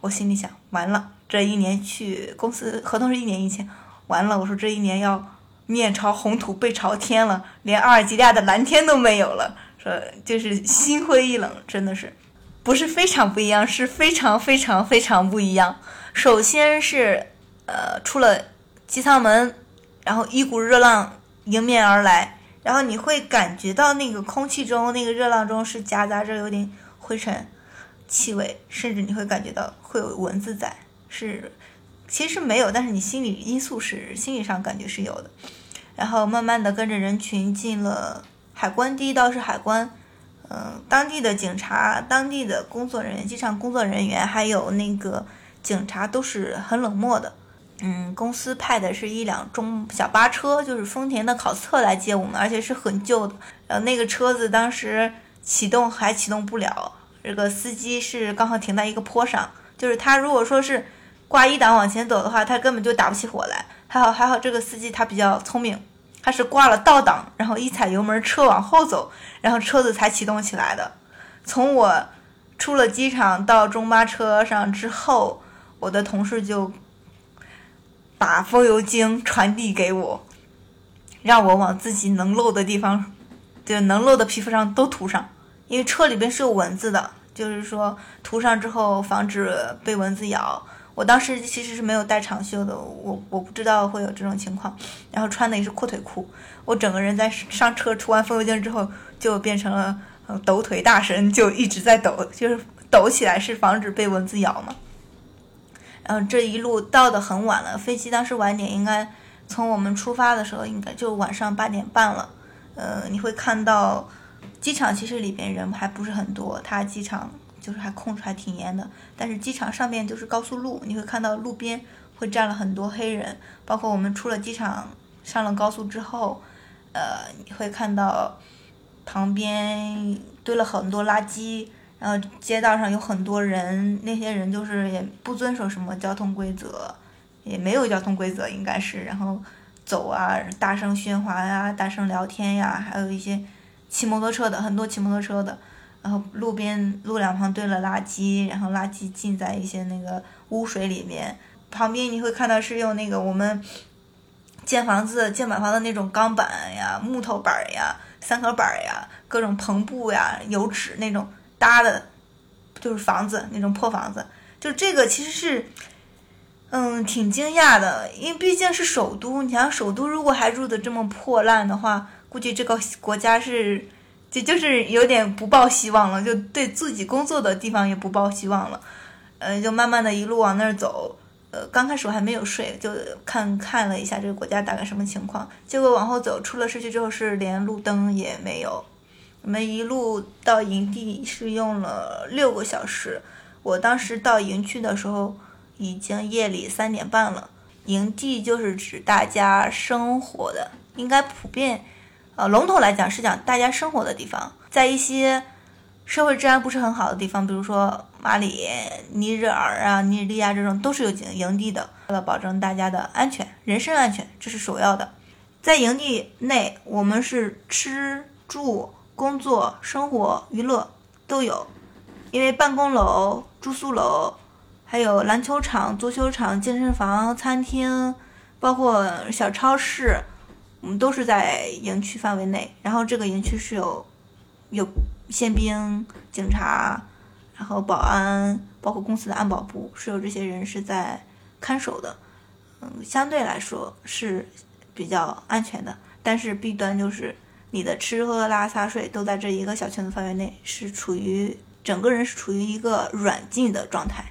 我心里想，完了，这一年去公司合同是一年一签，完了，我说这一年要面朝红土背朝天了，连阿尔及利亚的蓝天都没有了，说就是心灰意冷，真的是。不是非常不一样，是非常非常非常不一样。首先是，呃，出了机舱门，然后一股热浪迎面而来，然后你会感觉到那个空气中那个热浪中是夹杂着有点灰尘气味，甚至你会感觉到会有蚊子在。是，其实没有，但是你心理因素是心理上感觉是有的。然后慢慢的跟着人群进了海关，第一道是海关。嗯，当地的警察、当地的工作人员、机场工作人员，还有那个警察都是很冷漠的。嗯，公司派的是一辆中小巴车，就是丰田的考斯特来接我们，而且是很旧的。然后那个车子当时启动还启动不了，这个司机是刚好停在一个坡上，就是他如果说是挂一档往前走的话，他根本就打不起火来。还好还好，这个司机他比较聪明。他是挂了倒档，然后一踩油门，车往后走，然后车子才启动起来的。从我出了机场到中巴车上之后，我的同事就把风油精传递给我，让我往自己能漏的地方，就能漏的皮肤上都涂上，因为车里边是有蚊子的，就是说涂上之后防止被蚊子咬。我当时其实是没有带长袖的，我我不知道会有这种情况，然后穿的也是阔腿裤，我整个人在上车涂完风油精之后就变成了抖腿大神，就一直在抖，就是抖起来是防止被蚊子咬嘛。然后这一路到的很晚了，飞机当时晚点应该从我们出发的时候应该就晚上八点半了，呃，你会看到机场其实里边人还不是很多，它机场。就是还控制还挺严的，但是机场上面就是高速路，你会看到路边会站了很多黑人，包括我们出了机场上了高速之后，呃，你会看到旁边堆了很多垃圾，然后街道上有很多人，那些人就是也不遵守什么交通规则，也没有交通规则应该是，然后走啊，大声喧哗呀，大声聊天呀，还有一些骑摩托车的，很多骑摩托车的。然后路边路两旁堆了垃圾，然后垃圾浸在一些那个污水里面。旁边你会看到是用那个我们建房子建板房的那种钢板呀、木头板呀、三合板呀、各种篷布呀、油纸那种搭的，就是房子那种破房子。就这个其实是，嗯，挺惊讶的，因为毕竟是首都。你想首都如果还住的这么破烂的话，估计这个国家是。就就是有点不抱希望了，就对自己工作的地方也不抱希望了，呃，就慢慢的一路往那儿走，呃，刚开始我还没有睡，就看看了一下这个国家大概什么情况，结果往后走，出了市区之后是连路灯也没有，我们一路到营地是用了六个小时，我当时到营区的时候已经夜里三点半了，营地就是指大家生活的，应该普遍，呃，笼统来讲是讲大家生活的地方，在一些社会治安不是很好的地方，比如说马里、尼日尔啊、尼日利亚这种，都是有营营地的，为了保证大家的安全、人身安全，这是首要的。在营地内，我们是吃住、工作、生活、娱乐都有，因为办公楼、住宿楼。还有篮球场、足球场、健身房、餐厅，包括小超市，我们都是在营区范围内。然后这个营区是有有宪兵、警察，然后保安，包括公司的安保部，是有这些人是在看守的。嗯，相对来说是比较安全的。但是弊端就是你的吃喝拉撒睡都在这一个小圈子范围内，是处于整个人是处于一个软禁的状态。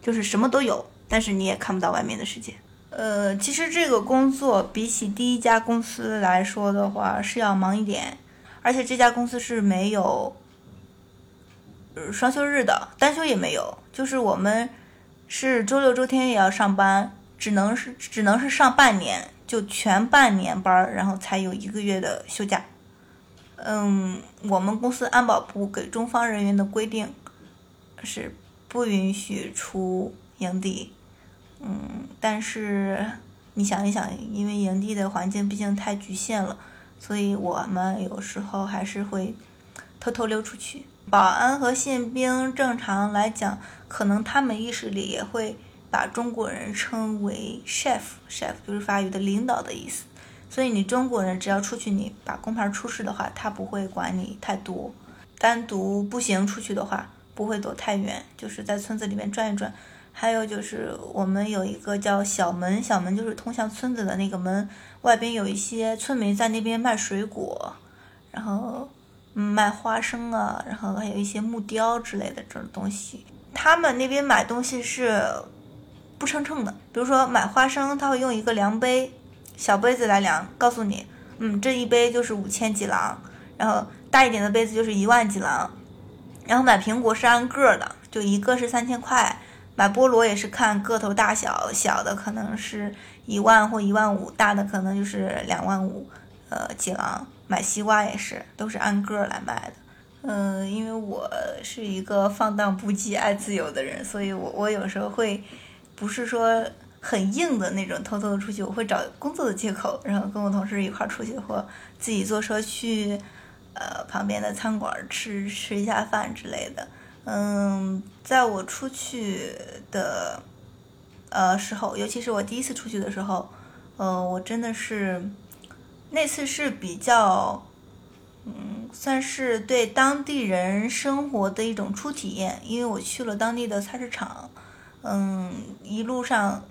就是什么都有，但是你也看不到外面的世界。呃，其实这个工作比起第一家公司来说的话是要忙一点，而且这家公司是没有双休日的，单休也没有。就是我们是周六周天也要上班，只能是只能是上半年，就全半年班，然后才有一个月的休假。嗯，我们公司安保部给中方人员的规定是。不允许出营地，嗯，但是你想一想，因为营地的环境毕竟太局限了，所以我们有时候还是会偷偷溜出去。保安和宪兵正常来讲，可能他们意识里也会把中国人称为 chef，chef 就是法语的领导的意思。所以你中国人只要出去，你把工牌出示的话，他不会管你太多。单独步行出去的话。不会走太远，就是在村子里面转一转。还有就是我们有一个叫小门，小门就是通向村子的那个门，外边有一些村民在那边卖水果，然后卖花生啊，然后还有一些木雕之类的这种东西。他们那边买东西是不称称的，比如说买花生，他会用一个量杯，小杯子来量，告诉你，嗯，这一杯就是五千几郎，然后大一点的杯子就是一万几郎。然后买苹果是按个的，就一个是三千块。买菠萝也是看个头大小，小的可能是一万或一万五，大的可能就是两万五，呃，几郎。买西瓜也是，都是按个来卖的。嗯，因为我是一个放荡不羁、爱自由的人，所以我我有时候会，不是说很硬的那种偷偷的出去，我会找工作的借口，然后跟我同事一块儿出去，或自己坐车去。呃，旁边的餐馆吃吃一下饭之类的。嗯，在我出去的呃时候，尤其是我第一次出去的时候，呃，我真的是那次是比较，嗯，算是对当地人生活的一种初体验，因为我去了当地的菜市场，嗯，一路上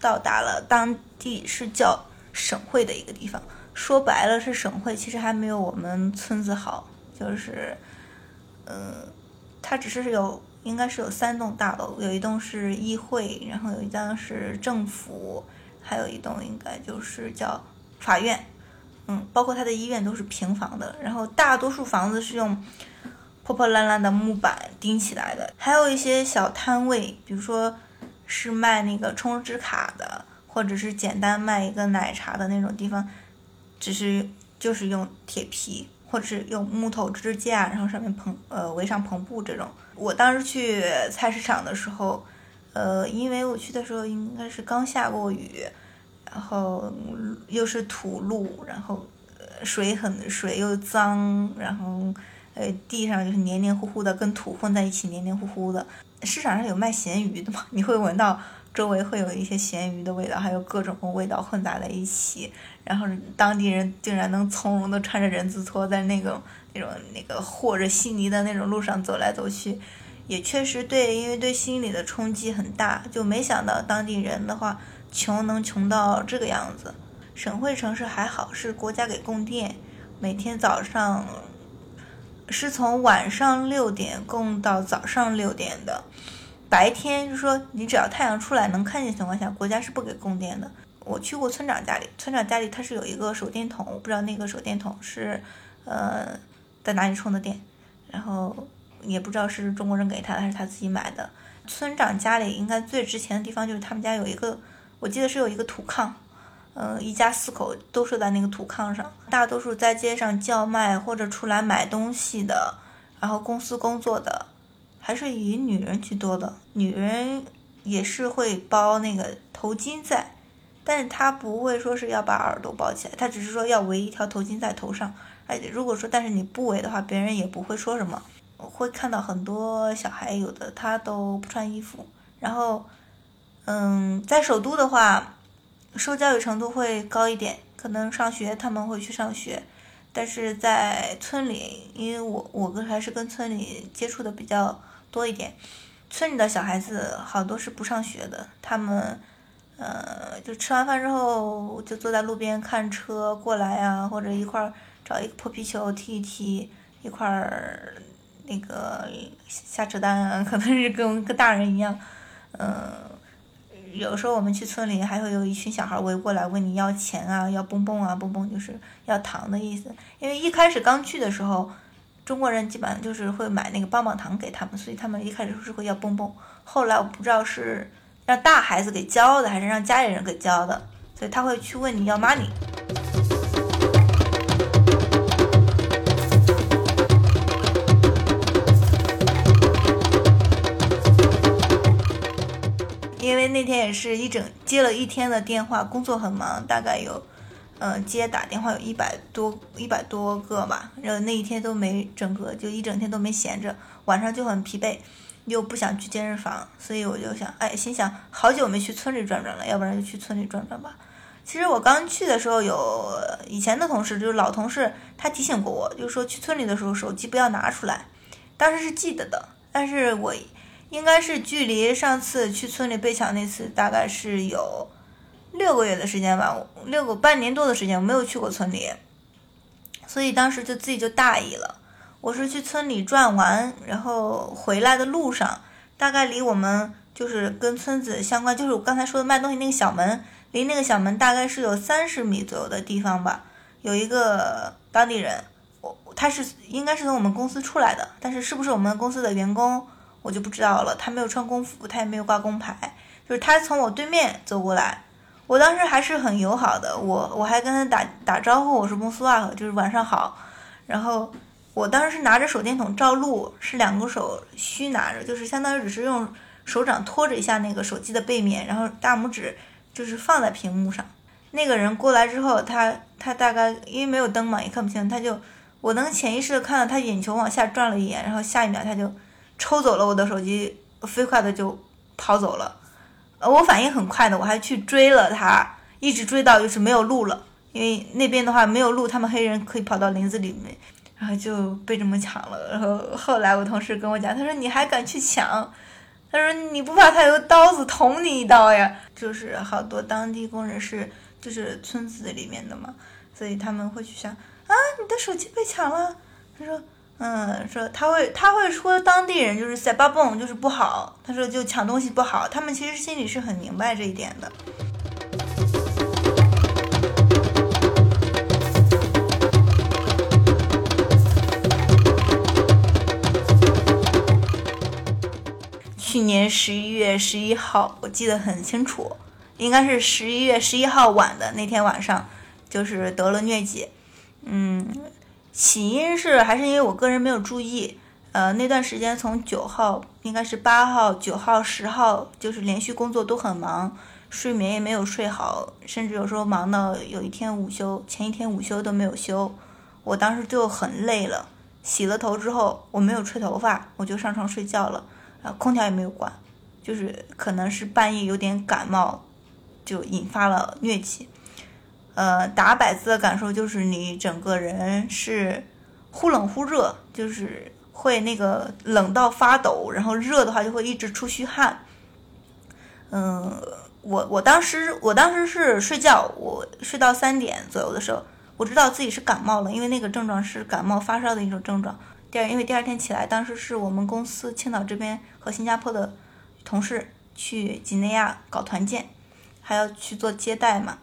到达了当地是叫省会的一个地方。说白了是省会，其实还没有我们村子好。就是，嗯，它只是有，应该是有三栋大楼，有一栋是议会，然后有一栋是政府，还有一栋应该就是叫法院。嗯，包括它的医院都是平房的，然后大多数房子是用破破烂烂的木板钉起来的，还有一些小摊位，比如说是卖那个充值卡的，或者是简单卖一个奶茶的那种地方。只是就是用铁皮，或者是用木头支架，然后上面棚呃围上篷布这种。我当时去菜市场的时候，呃，因为我去的时候应该是刚下过雨，然后又是土路，然后水很水又脏，然后呃地上就是黏黏糊糊的，跟土混在一起，黏黏糊糊的。市场上有卖咸鱼的嘛？你会闻到。周围会有一些咸鱼的味道，还有各种味道混杂在一起，然后当地人竟然能从容的穿着人字拖在那个那种那个和着稀泥的那种路上走来走去，也确实对，因为对心理的冲击很大，就没想到当地人的话穷能穷到这个样子。省会城市还好，是国家给供电，每天早上是从晚上六点供到早上六点的。白天就说你只要太阳出来能看见情况下，国家是不给供电的。我去过村长家里，村长家里他是有一个手电筒，我不知道那个手电筒是，呃，在哪里充的电，然后也不知道是中国人给他的还是他自己买的。村长家里应该最值钱的地方就是他们家有一个我记得是有一个土炕，嗯，一家四口都睡在那个土炕上，大多数在街上叫卖或者出来买东西的，然后公司工作的，还是以女人居多的。女人也是会包那个头巾在，但是她不会说是要把耳朵包起来，她只是说要围一条头巾在头上。而且如果说但是你不围的话，别人也不会说什么。会看到很多小孩，有的他都不穿衣服。然后，嗯，在首都的话，受教育程度会高一点，可能上学他们会去上学。但是在村里，因为我我跟还是跟村里接触的比较多一点，村里的小孩子好多是不上学的，他们，呃，就吃完饭之后就坐在路边看车过来啊，或者一块儿找一个破皮球踢一踢，一块儿。那个瞎扯淡啊，可能是跟跟大人一样，嗯，有时候我们去村里，还会有一群小孩围过来问你要钱啊，要蹦蹦啊，蹦蹦就是要糖的意思。因为一开始刚去的时候，中国人基本上就是会买那个棒棒糖给他们，所以他们一开始是会要蹦蹦。后来我不知道是让大孩子给教的，还是让家里人给教的，所以他会去问你要 money。因为那天也是一整接了一天的电话，工作很忙，大概有，嗯，接打电话有一百多一百多个吧，然后那一天都没整个就一整天都没闲着，晚上就很疲惫，又不想去健身房，所以我就想，哎，心想好久没去村里转转了，要不然就去村里转转吧。其实我刚去的时候有以前的同事，就是老同事，他提醒过我，就是说去村里的时候手机不要拿出来，当时是记得的，但是我。应该是距离上次去村里被抢那次大概是有六个月的时间吧，六个半年多的时间我没有去过村里，所以当时就自己就大意了。我是去村里转完，然后回来的路上，大概离我们就是跟村子相关，就是我刚才说的卖东西那个小门，离那个小门大概是有三十米左右的地方吧，有一个当地人，我他是应该是从我们公司出来的，但是是不是我们公司的员工？我就不知道了，他没有穿工服，他也没有挂工牌，就是他从我对面走过来，我当时还是很友好的，我我还跟他打打招呼，我说蒙斯瓦，就是晚上好，然后我当时是拿着手电筒照路，是两个手虚拿着，就是相当于只是用手掌托着一下那个手机的背面，然后大拇指就是放在屏幕上。那个人过来之后，他他大概因为没有灯嘛，也看不清，他就我能潜意识的看到他眼球往下转了一眼，然后下一秒他就。抽走了我的手机，飞快的就跑走了。呃，我反应很快的，我还去追了他，一直追到就是没有路了。因为那边的话没有路，他们黑人可以跑到林子里面，然后就被这么抢了。然后后来我同事跟我讲，他说你还敢去抢？他说你不怕他有刀子捅你一刀呀？就是好多当地工人是就是村子里面的嘛，所以他们会去想啊，你的手机被抢了。他说。嗯，说他会，他会说当地人就是塞巴蹦，就是不好。他说就抢东西不好，他们其实心里是很明白这一点的。去年十一月十一号，我记得很清楚，应该是十一月十一号晚的那天晚上，就是得了疟疾，嗯。起因是还是因为我个人没有注意，呃，那段时间从九号应该是八号、九号、十号，就是连续工作都很忙，睡眠也没有睡好，甚至有时候忙到有一天午休，前一天午休都没有休，我当时就很累了。洗了头之后，我没有吹头发，我就上床睡觉了，然后空调也没有关，就是可能是半夜有点感冒，就引发了疟疾。呃，打百字的感受就是你整个人是忽冷忽热，就是会那个冷到发抖，然后热的话就会一直出虚汗。嗯，我我当时我当时是睡觉，我睡到三点左右的时候，我知道自己是感冒了，因为那个症状是感冒发烧的一种症状。第二，因为第二天起来，当时是我们公司青岛这边和新加坡的同事去几内亚搞团建，还要去做接待嘛，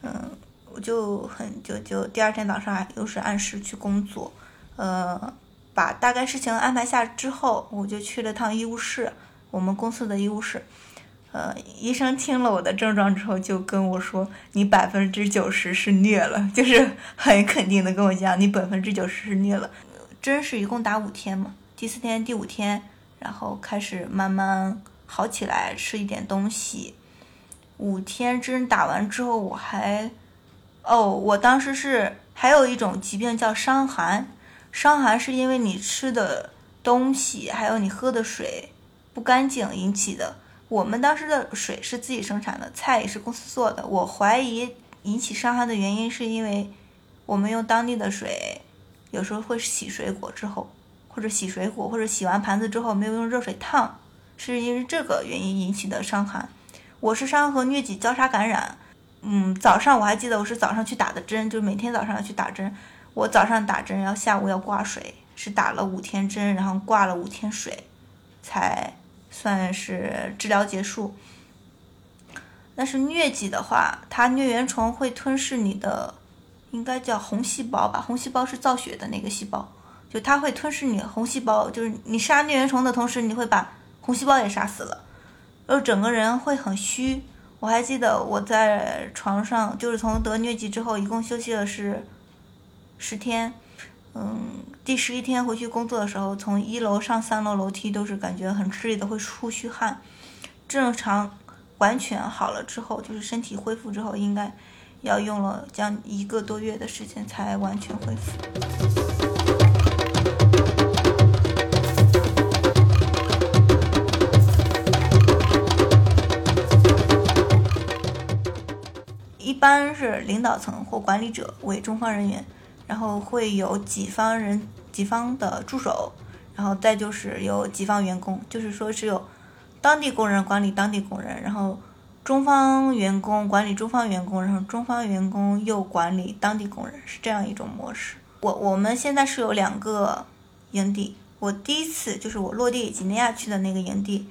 嗯。我就很就就第二天早上又是按时去工作，呃，把大概事情安排下之后，我就去了趟医务室，我们公司的医务室，呃，医生听了我的症状之后，就跟我说：“你百分之九十是虐了。”就是 很肯定的跟我讲：“你百分之九十是虐了。”针是一共打五天嘛，第四天、第五天，然后开始慢慢好起来，吃一点东西。五天针打完之后，我还，哦，我当时是还有一种疾病叫伤寒，伤寒是因为你吃的东西还有你喝的水不干净引起的。我们当时的水是自己生产的，菜也是公司做的。我怀疑引起伤寒的原因是因为我们用当地的水，有时候会洗水果之后，或者洗水果，或者洗完盘子之后没有用热水烫，是因为这个原因引起的伤寒。我是伤和疟疾交叉感染，嗯，早上我还记得我是早上去打的针，就是每天早上要去打针。我早上打针，然后下午要挂水，是打了五天针，然后挂了五天水，才。算是治疗结束。但是疟疾的话，它疟原虫会吞噬你的，应该叫红细胞吧？红细胞是造血的那个细胞，就它会吞噬你红细胞，就是你杀疟原虫的同时，你会把红细胞也杀死了，然后整个人会很虚。我还记得我在床上，就是从得疟疾之后，一共休息了是十天。嗯，第十一天回去工作的时候，从一楼上三楼楼梯都是感觉很吃力的，会出虚汗。正常完全好了之后，就是身体恢复之后，应该要用了将一个多月的时间才完全恢复。般是领导层或管理者为中方人员。然后会有己方人、己方的助手，然后再就是有己方员工，就是说是有当地工人管理当地工人，然后中方员工管理中方员工，然后中方员工又管理当地工人，是这样一种模式。我我们现在是有两个营地，我第一次就是我落地几内亚去的那个营地，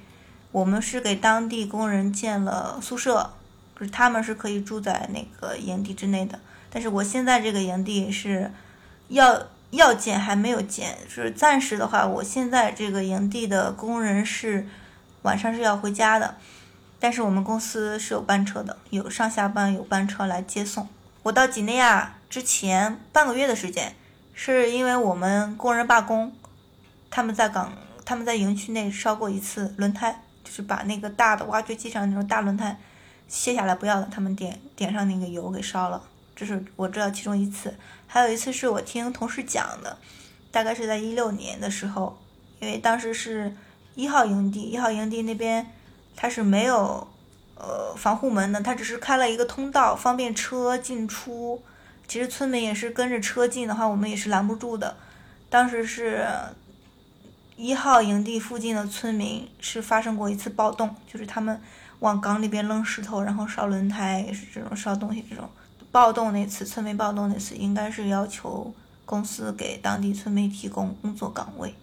我们是给当地工人建了宿舍，就是他们是可以住在那个营地之内的。但是我现在这个营地是要要建还没有建，是暂时的话，我现在这个营地的工人是晚上是要回家的，但是我们公司是有班车的，有上下班有班车来接送。我到几内亚之前半个月的时间，是因为我们工人罢工，他们在港他们在营区内烧过一次轮胎，就是把那个大的挖掘机上那种大轮胎卸下来不要了，他们点点上那个油给烧了。这是我知道其中一次，还有一次是我听同事讲的，大概是在一六年的时候，因为当时是一号营地，一号营地那边它是没有呃防护门的，它只是开了一个通道，方便车进出。其实村民也是跟着车进的话，我们也是拦不住的。当时是一号营地附近的村民是发生过一次暴动，就是他们往港里边扔石头，然后烧轮胎，也是这种烧东西这种。暴动那次，村民暴动那次，应该是要求公司给当地村民提供工作岗位。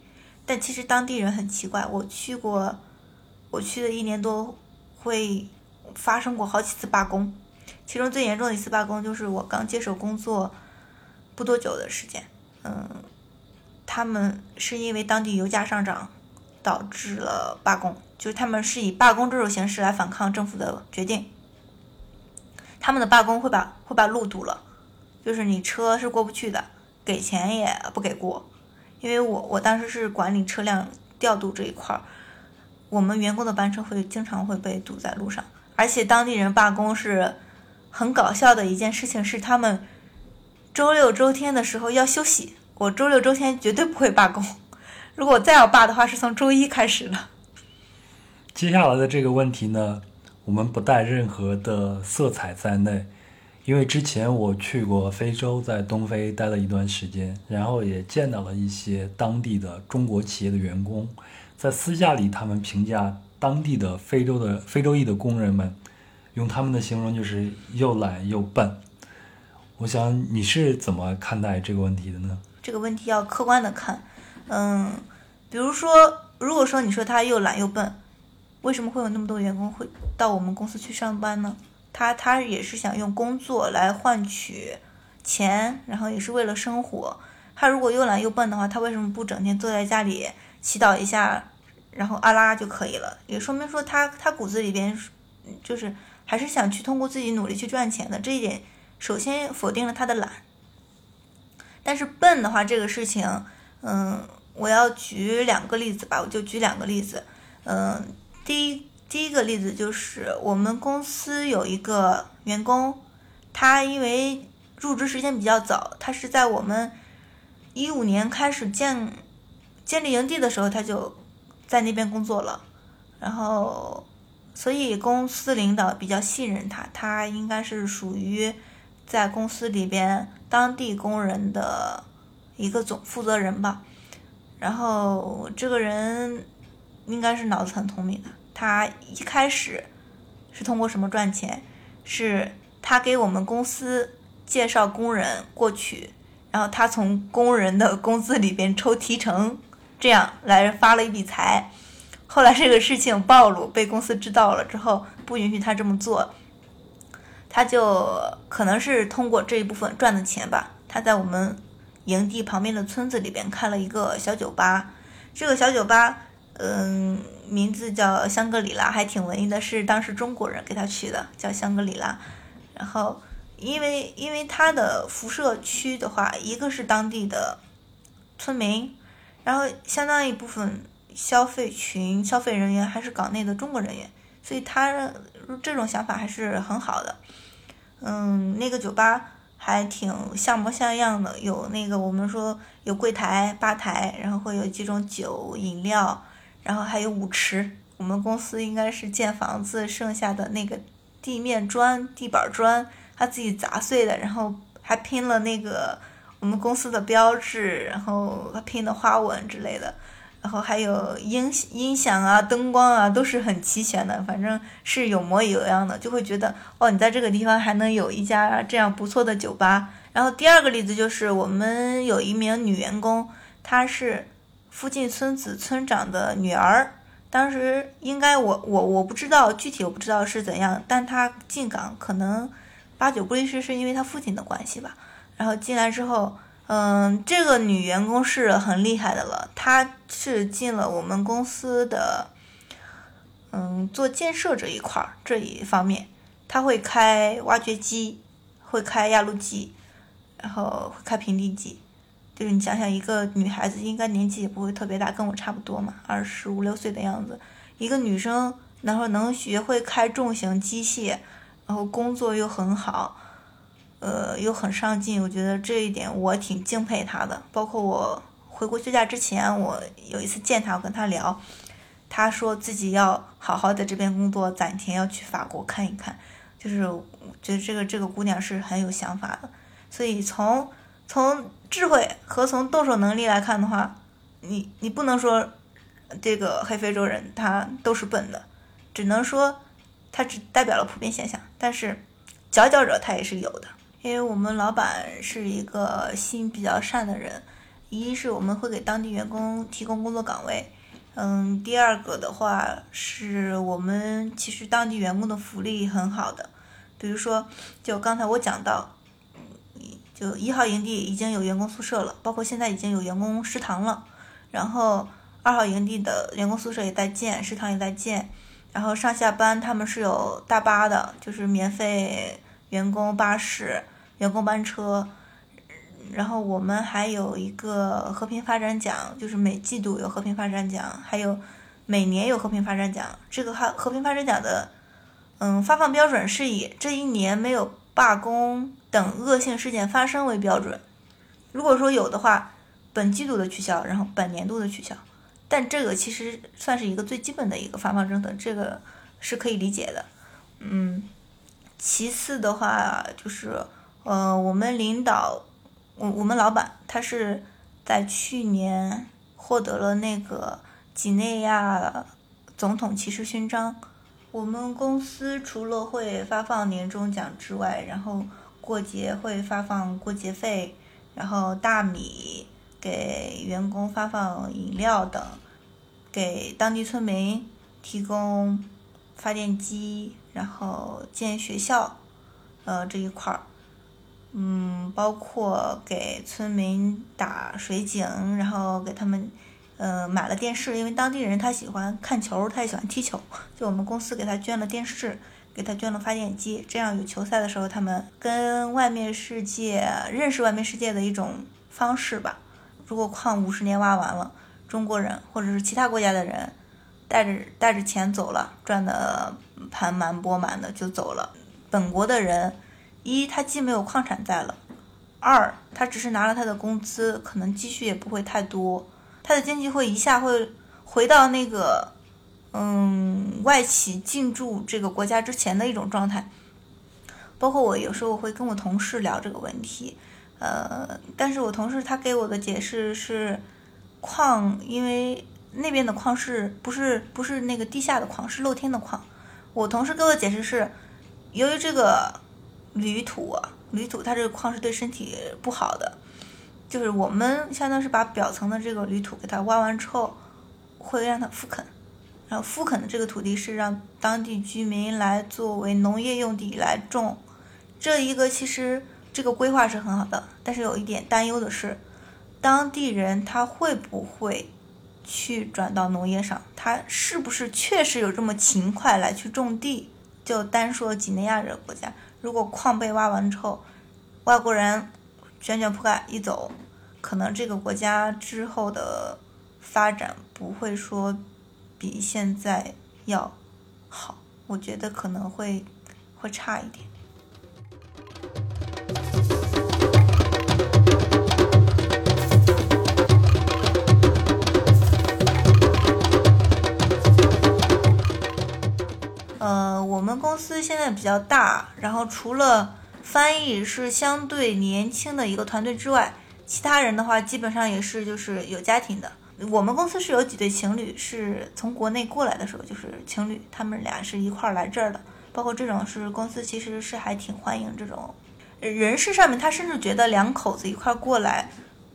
但其实当地人很奇怪，我去过，我去的一年多，会发生过好几次罢工。其中最严重的一次罢工，就是我刚接手工作不多久的时间。嗯，他们是因为当地油价上涨导致了罢工，就是他们是以罢工这种形式来反抗政府的决定。他们的罢工会把会把路堵了，就是你车是过不去的，给钱也不给过。因为我我当时是管理车辆调度这一块儿，我们员工的班车会经常会被堵在路上。而且当地人罢工是很搞笑的一件事情，是他们周六周天的时候要休息，我周六周天绝对不会罢工。如果再要罢的话，是从周一开始的。接下来的这个问题呢？我们不带任何的色彩在内，因为之前我去过非洲，在东非待了一段时间，然后也见到了一些当地的中国企业的员工，在私下里，他们评价当地的非洲的非洲裔的工人们，用他们的形容就是又懒又笨。我想你是怎么看待这个问题的呢？这个问题要客观的看，嗯，比如说，如果说你说他又懒又笨。为什么会有那么多员工会到我们公司去上班呢？他他也是想用工作来换取钱，然后也是为了生活。他如果又懒又笨的话，他为什么不整天坐在家里祈祷一下，然后阿拉就可以了，也说明说他他骨子里边就是还是想去通过自己努力去赚钱的。这一点首先否定了他的懒。但是笨的话，这个事情，嗯，我要举两个例子吧，我就举两个例子。嗯，第一第一个例子就是我们公司有一个员工，他因为入职时间比较早，他是在我们一五年开始建建立营地的时候，他就在那边工作了，然后所以公司领导比较信任他，他应该是属于在公司里边。当地工人的一个总负责人吧，然后这个人应该是脑子很聪明的。他一开始是通过什么赚钱？是他给我们公司介绍工人过去，然后他从工人的工资里边抽提成，这样来发了一笔财。后来这个事情暴露，被公司知道了之后，不允许他这么做。他就可能是通过这一部分赚的钱吧。他在我们营地旁边的村子里边开了一个小酒吧，这个小酒吧，嗯，名字叫香格里拉，还挺文艺的，是当时中国人给他取的，叫香格里拉。然后，因为因为它的辐射区的话，一个是当地的村民，然后相当一部分消费群、消费人员还是港内的中国人员，所以他这种想法还是很好的。嗯，那个酒吧还挺像模像样的，有那个我们说有柜台、吧台，然后会有几种酒、饮料，然后还有舞池。我们公司应该是建房子剩下的那个地面砖、地板砖，他自己砸碎的，然后还拼了那个我们公司的标志，然后拼的花纹之类的。然后还有音音响啊、灯光啊，都是很齐全的，反正是有模有样的，就会觉得哦，你在这个地方还能有一家这样不错的酒吧。然后第二个例子就是我们有一名女员工，她是附近村子村长的女儿，当时应该我我我不知道具体我不知道是怎样，但她进岗可能八九不离十是因为她父亲的关系吧。然后进来之后。嗯，这个女员工是很厉害的了，她是进了我们公司的，嗯，做建设这一块儿这一方面，她会开挖掘机，会开压路机，然后会开平地机，就是你想想，一个女孩子应该年纪也不会特别大，跟我差不多嘛，二十五六岁的样子，一个女生，然后能学会开重型机械，然后工作又很好。呃，又很上进，我觉得这一点我挺敬佩她的。包括我回国休假之前，我有一次见她，我跟她聊，她说自己要好好在这边工作，攒钱要去法国看一看。就是觉得这个这个姑娘是很有想法的。所以从从智慧和从动手能力来看的话，你你不能说这个黑非洲人他都是笨的，只能说他只代表了普遍现象。但是佼佼者他也是有的。因为我们老板是一个心比较善的人，一是我们会给当地员工提供工作岗位，嗯，第二个的话是我们其实当地员工的福利很好的，比如说就刚才我讲到，就一号营地已经有员工宿舍了，包括现在已经有员工食堂了，然后二号营地的员工宿舍也在建，食堂也在建，然后上下班他们是有大巴的，就是免费员工巴士。员工班车，然后我们还有一个和平发展奖，就是每季度有和平发展奖，还有每年有和平发展奖。这个和和平发展奖的，嗯，发放标准是以这一年没有罢工等恶性事件发生为标准。如果说有的话，本季度的取消，然后本年度的取消。但这个其实算是一个最基本的一个发放政策，这个是可以理解的。嗯，其次的话就是。呃，我们领导，我我们老板，他是在去年获得了那个几内亚总统骑士勋章。我们公司除了会发放年终奖之外，然后过节会发放过节费，然后大米给员工发放饮料等，给当地村民提供发电机，然后建学校，呃这一块儿。嗯，包括给村民打水井，然后给他们，呃，买了电视，因为当地人他喜欢看球，他也喜欢踢球，就我们公司给他捐了电视，给他捐了发电机，这样有球赛的时候，他们跟外面世界认识外面世界的一种方式吧。如果矿五十年挖完了，中国人或者是其他国家的人带着带着钱走了，赚的盆满钵满的就走了，本国的人一他既没有矿产在了，二他只是拿了他的工资，可能积蓄也不会太多。他的经济会一下会回到那个，嗯，外企进驻这个国家之前的一种状态。包括我有时候会跟我同事聊这个问题，呃，但是我同事他给我的解释是，矿因为那边的矿是不是不是那个地下的矿，是露天的矿。我同事给我解释是，由于这个铝土，铝土它这个矿是对身体不好的。就是我们相当于是把表层的这个铝土给它挖完之后，会让它复垦，然后复垦的这个土地是让当地居民来作为农业用地来种。这一个其实这个规划是很好的，但是有一点担忧的是，当地人他会不会去转到农业上？他是不是确实有这么勤快来去种地？就单说几内亚这个国家，如果矿被挖完之后，外国人。卷卷铺盖一走，可能这个国家之后的发展不会说比现在要好，我觉得可能会会差一点。呃，我们公司现在比较大，然后除了。翻译是相对年轻的一个团队之外，其他人的话基本上也是就是有家庭的。我们公司是有几对情侣是从国内过来的时候就是情侣，他们俩是一块儿来这儿的。包括这种是公司其实是还挺欢迎这种人事上面，他甚至觉得两口子一块儿过来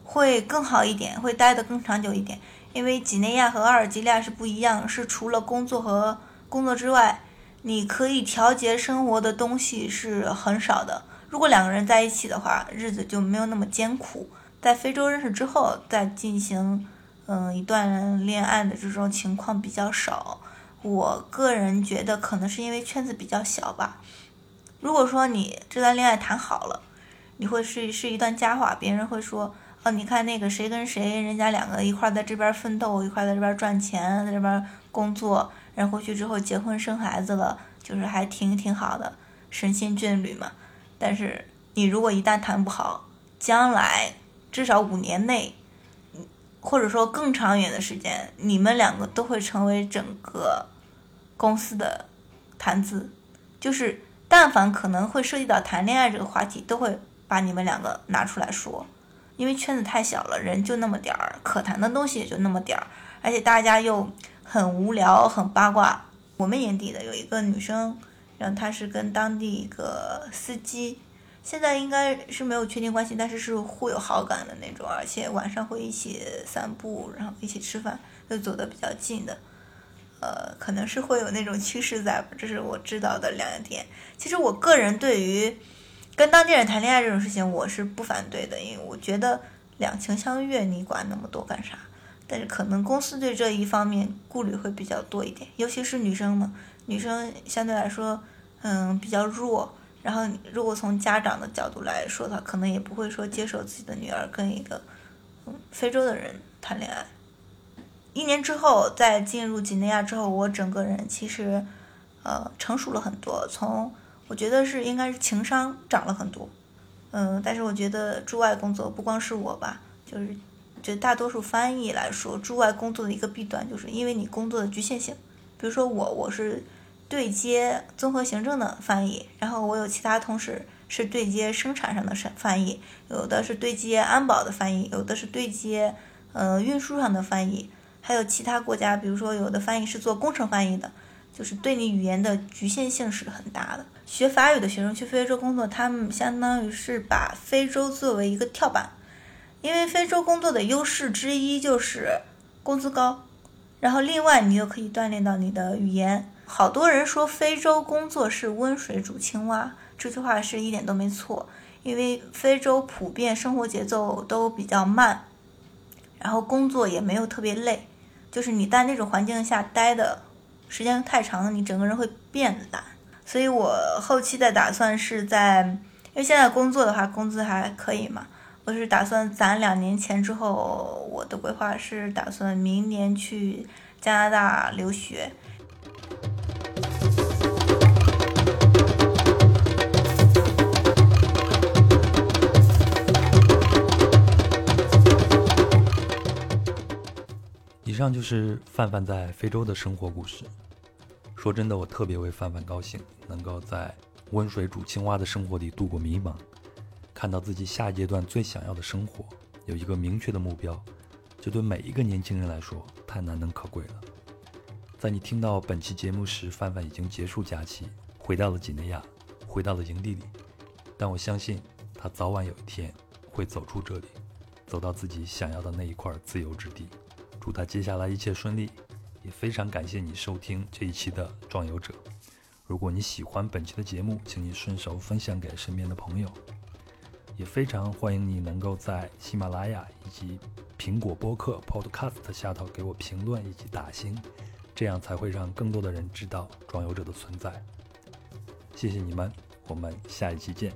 会更好一点，会待得更长久一点。因为几内亚和阿尔及利亚是不一样，是除了工作和工作之外。你可以调节生活的东西是很少的。如果两个人在一起的话，日子就没有那么艰苦。在非洲认识之后，再进行嗯一段恋爱的这种情况比较少。我个人觉得可能是因为圈子比较小吧。如果说你这段恋爱谈好了，你会是是一段佳话，别人会说哦，你看那个谁跟谁，人家两个一块在这边奋斗，一块在这边赚钱，在这边工作。人回去之后结婚生孩子了，就是还挺挺好的，神仙眷侣嘛。但是你如果一旦谈不好，将来至少五年内，或者说更长远的时间，你们两个都会成为整个公司的谈资。就是但凡可能会涉及到谈恋爱这个话题，都会把你们两个拿出来说，因为圈子太小了，人就那么点儿，可谈的东西也就那么点儿，而且大家又。很无聊，很八卦。我们眼底的有一个女生，然后她是跟当地一个司机，现在应该是没有确定关系，但是是互有好感的那种，而且晚上会一起散步，然后一起吃饭，就走的比较近的。呃，可能是会有那种趋势在吧？这是我知道的两点。其实我个人对于跟当地人谈恋爱这种事情，我是不反对的，因为我觉得两情相悦，你管那么多干啥？但是可能公司对这一方面顾虑会比较多一点，尤其是女生嘛，女生相对来说，嗯，比较弱。然后如果从家长的角度来说的话，可能也不会说接受自己的女儿跟一个，嗯，非洲的人谈恋爱。一年之后再进入几内亚之后，我整个人其实，呃，成熟了很多。从我觉得是应该是情商涨了很多，嗯，但是我觉得驻外工作不光是我吧，就是。绝大多数翻译来说，驻外工作的一个弊端，就是因为你工作的局限性。比如说我，我是对接综合行政的翻译，然后我有其他同事是对接生产上的翻翻译，有的是对接安保的翻译，有的是对接呃运输上的翻译，还有其他国家，比如说有的翻译是做工程翻译的，就是对你语言的局限性是很大的。学法语的学生去非洲工作，他们相当于是把非洲作为一个跳板。因为非洲工作的优势之一就是工资高，然后另外你又可以锻炼到你的语言。好多人说非洲工作是温水煮青蛙，这句话是一点都没错。因为非洲普遍生活节奏都比较慢，然后工作也没有特别累，就是你在那种环境下待的时间太长了，你整个人会变懒。所以我后期的打算是在，因为现在工作的话工资还可以嘛，我是打算攒两年钱之后，我的规划是打算明年去加拿大留学。以上就是范范在非洲的生活故事。说真的，我特别为范范高兴，能够在温水煮青蛙的生活里度过迷茫，看到自己下一阶段最想要的生活，有一个明确的目标，这对每一个年轻人来说太难能可贵了。在你听到本期节目时，范范已经结束假期，回到了几内亚，回到了营地里。但我相信，他早晚有一天会走出这里，走到自己想要的那一块自由之地。祝他接下来一切顺利。也非常感谢你收听这一期的《壮游者》。如果你喜欢本期的节目，请你顺手分享给身边的朋友。也非常欢迎你能够在喜马拉雅以及苹果播客 Podcast 下头给我评论以及打星，这样才会让更多的人知道《壮游者》的存在。谢谢你们，我们下一期见。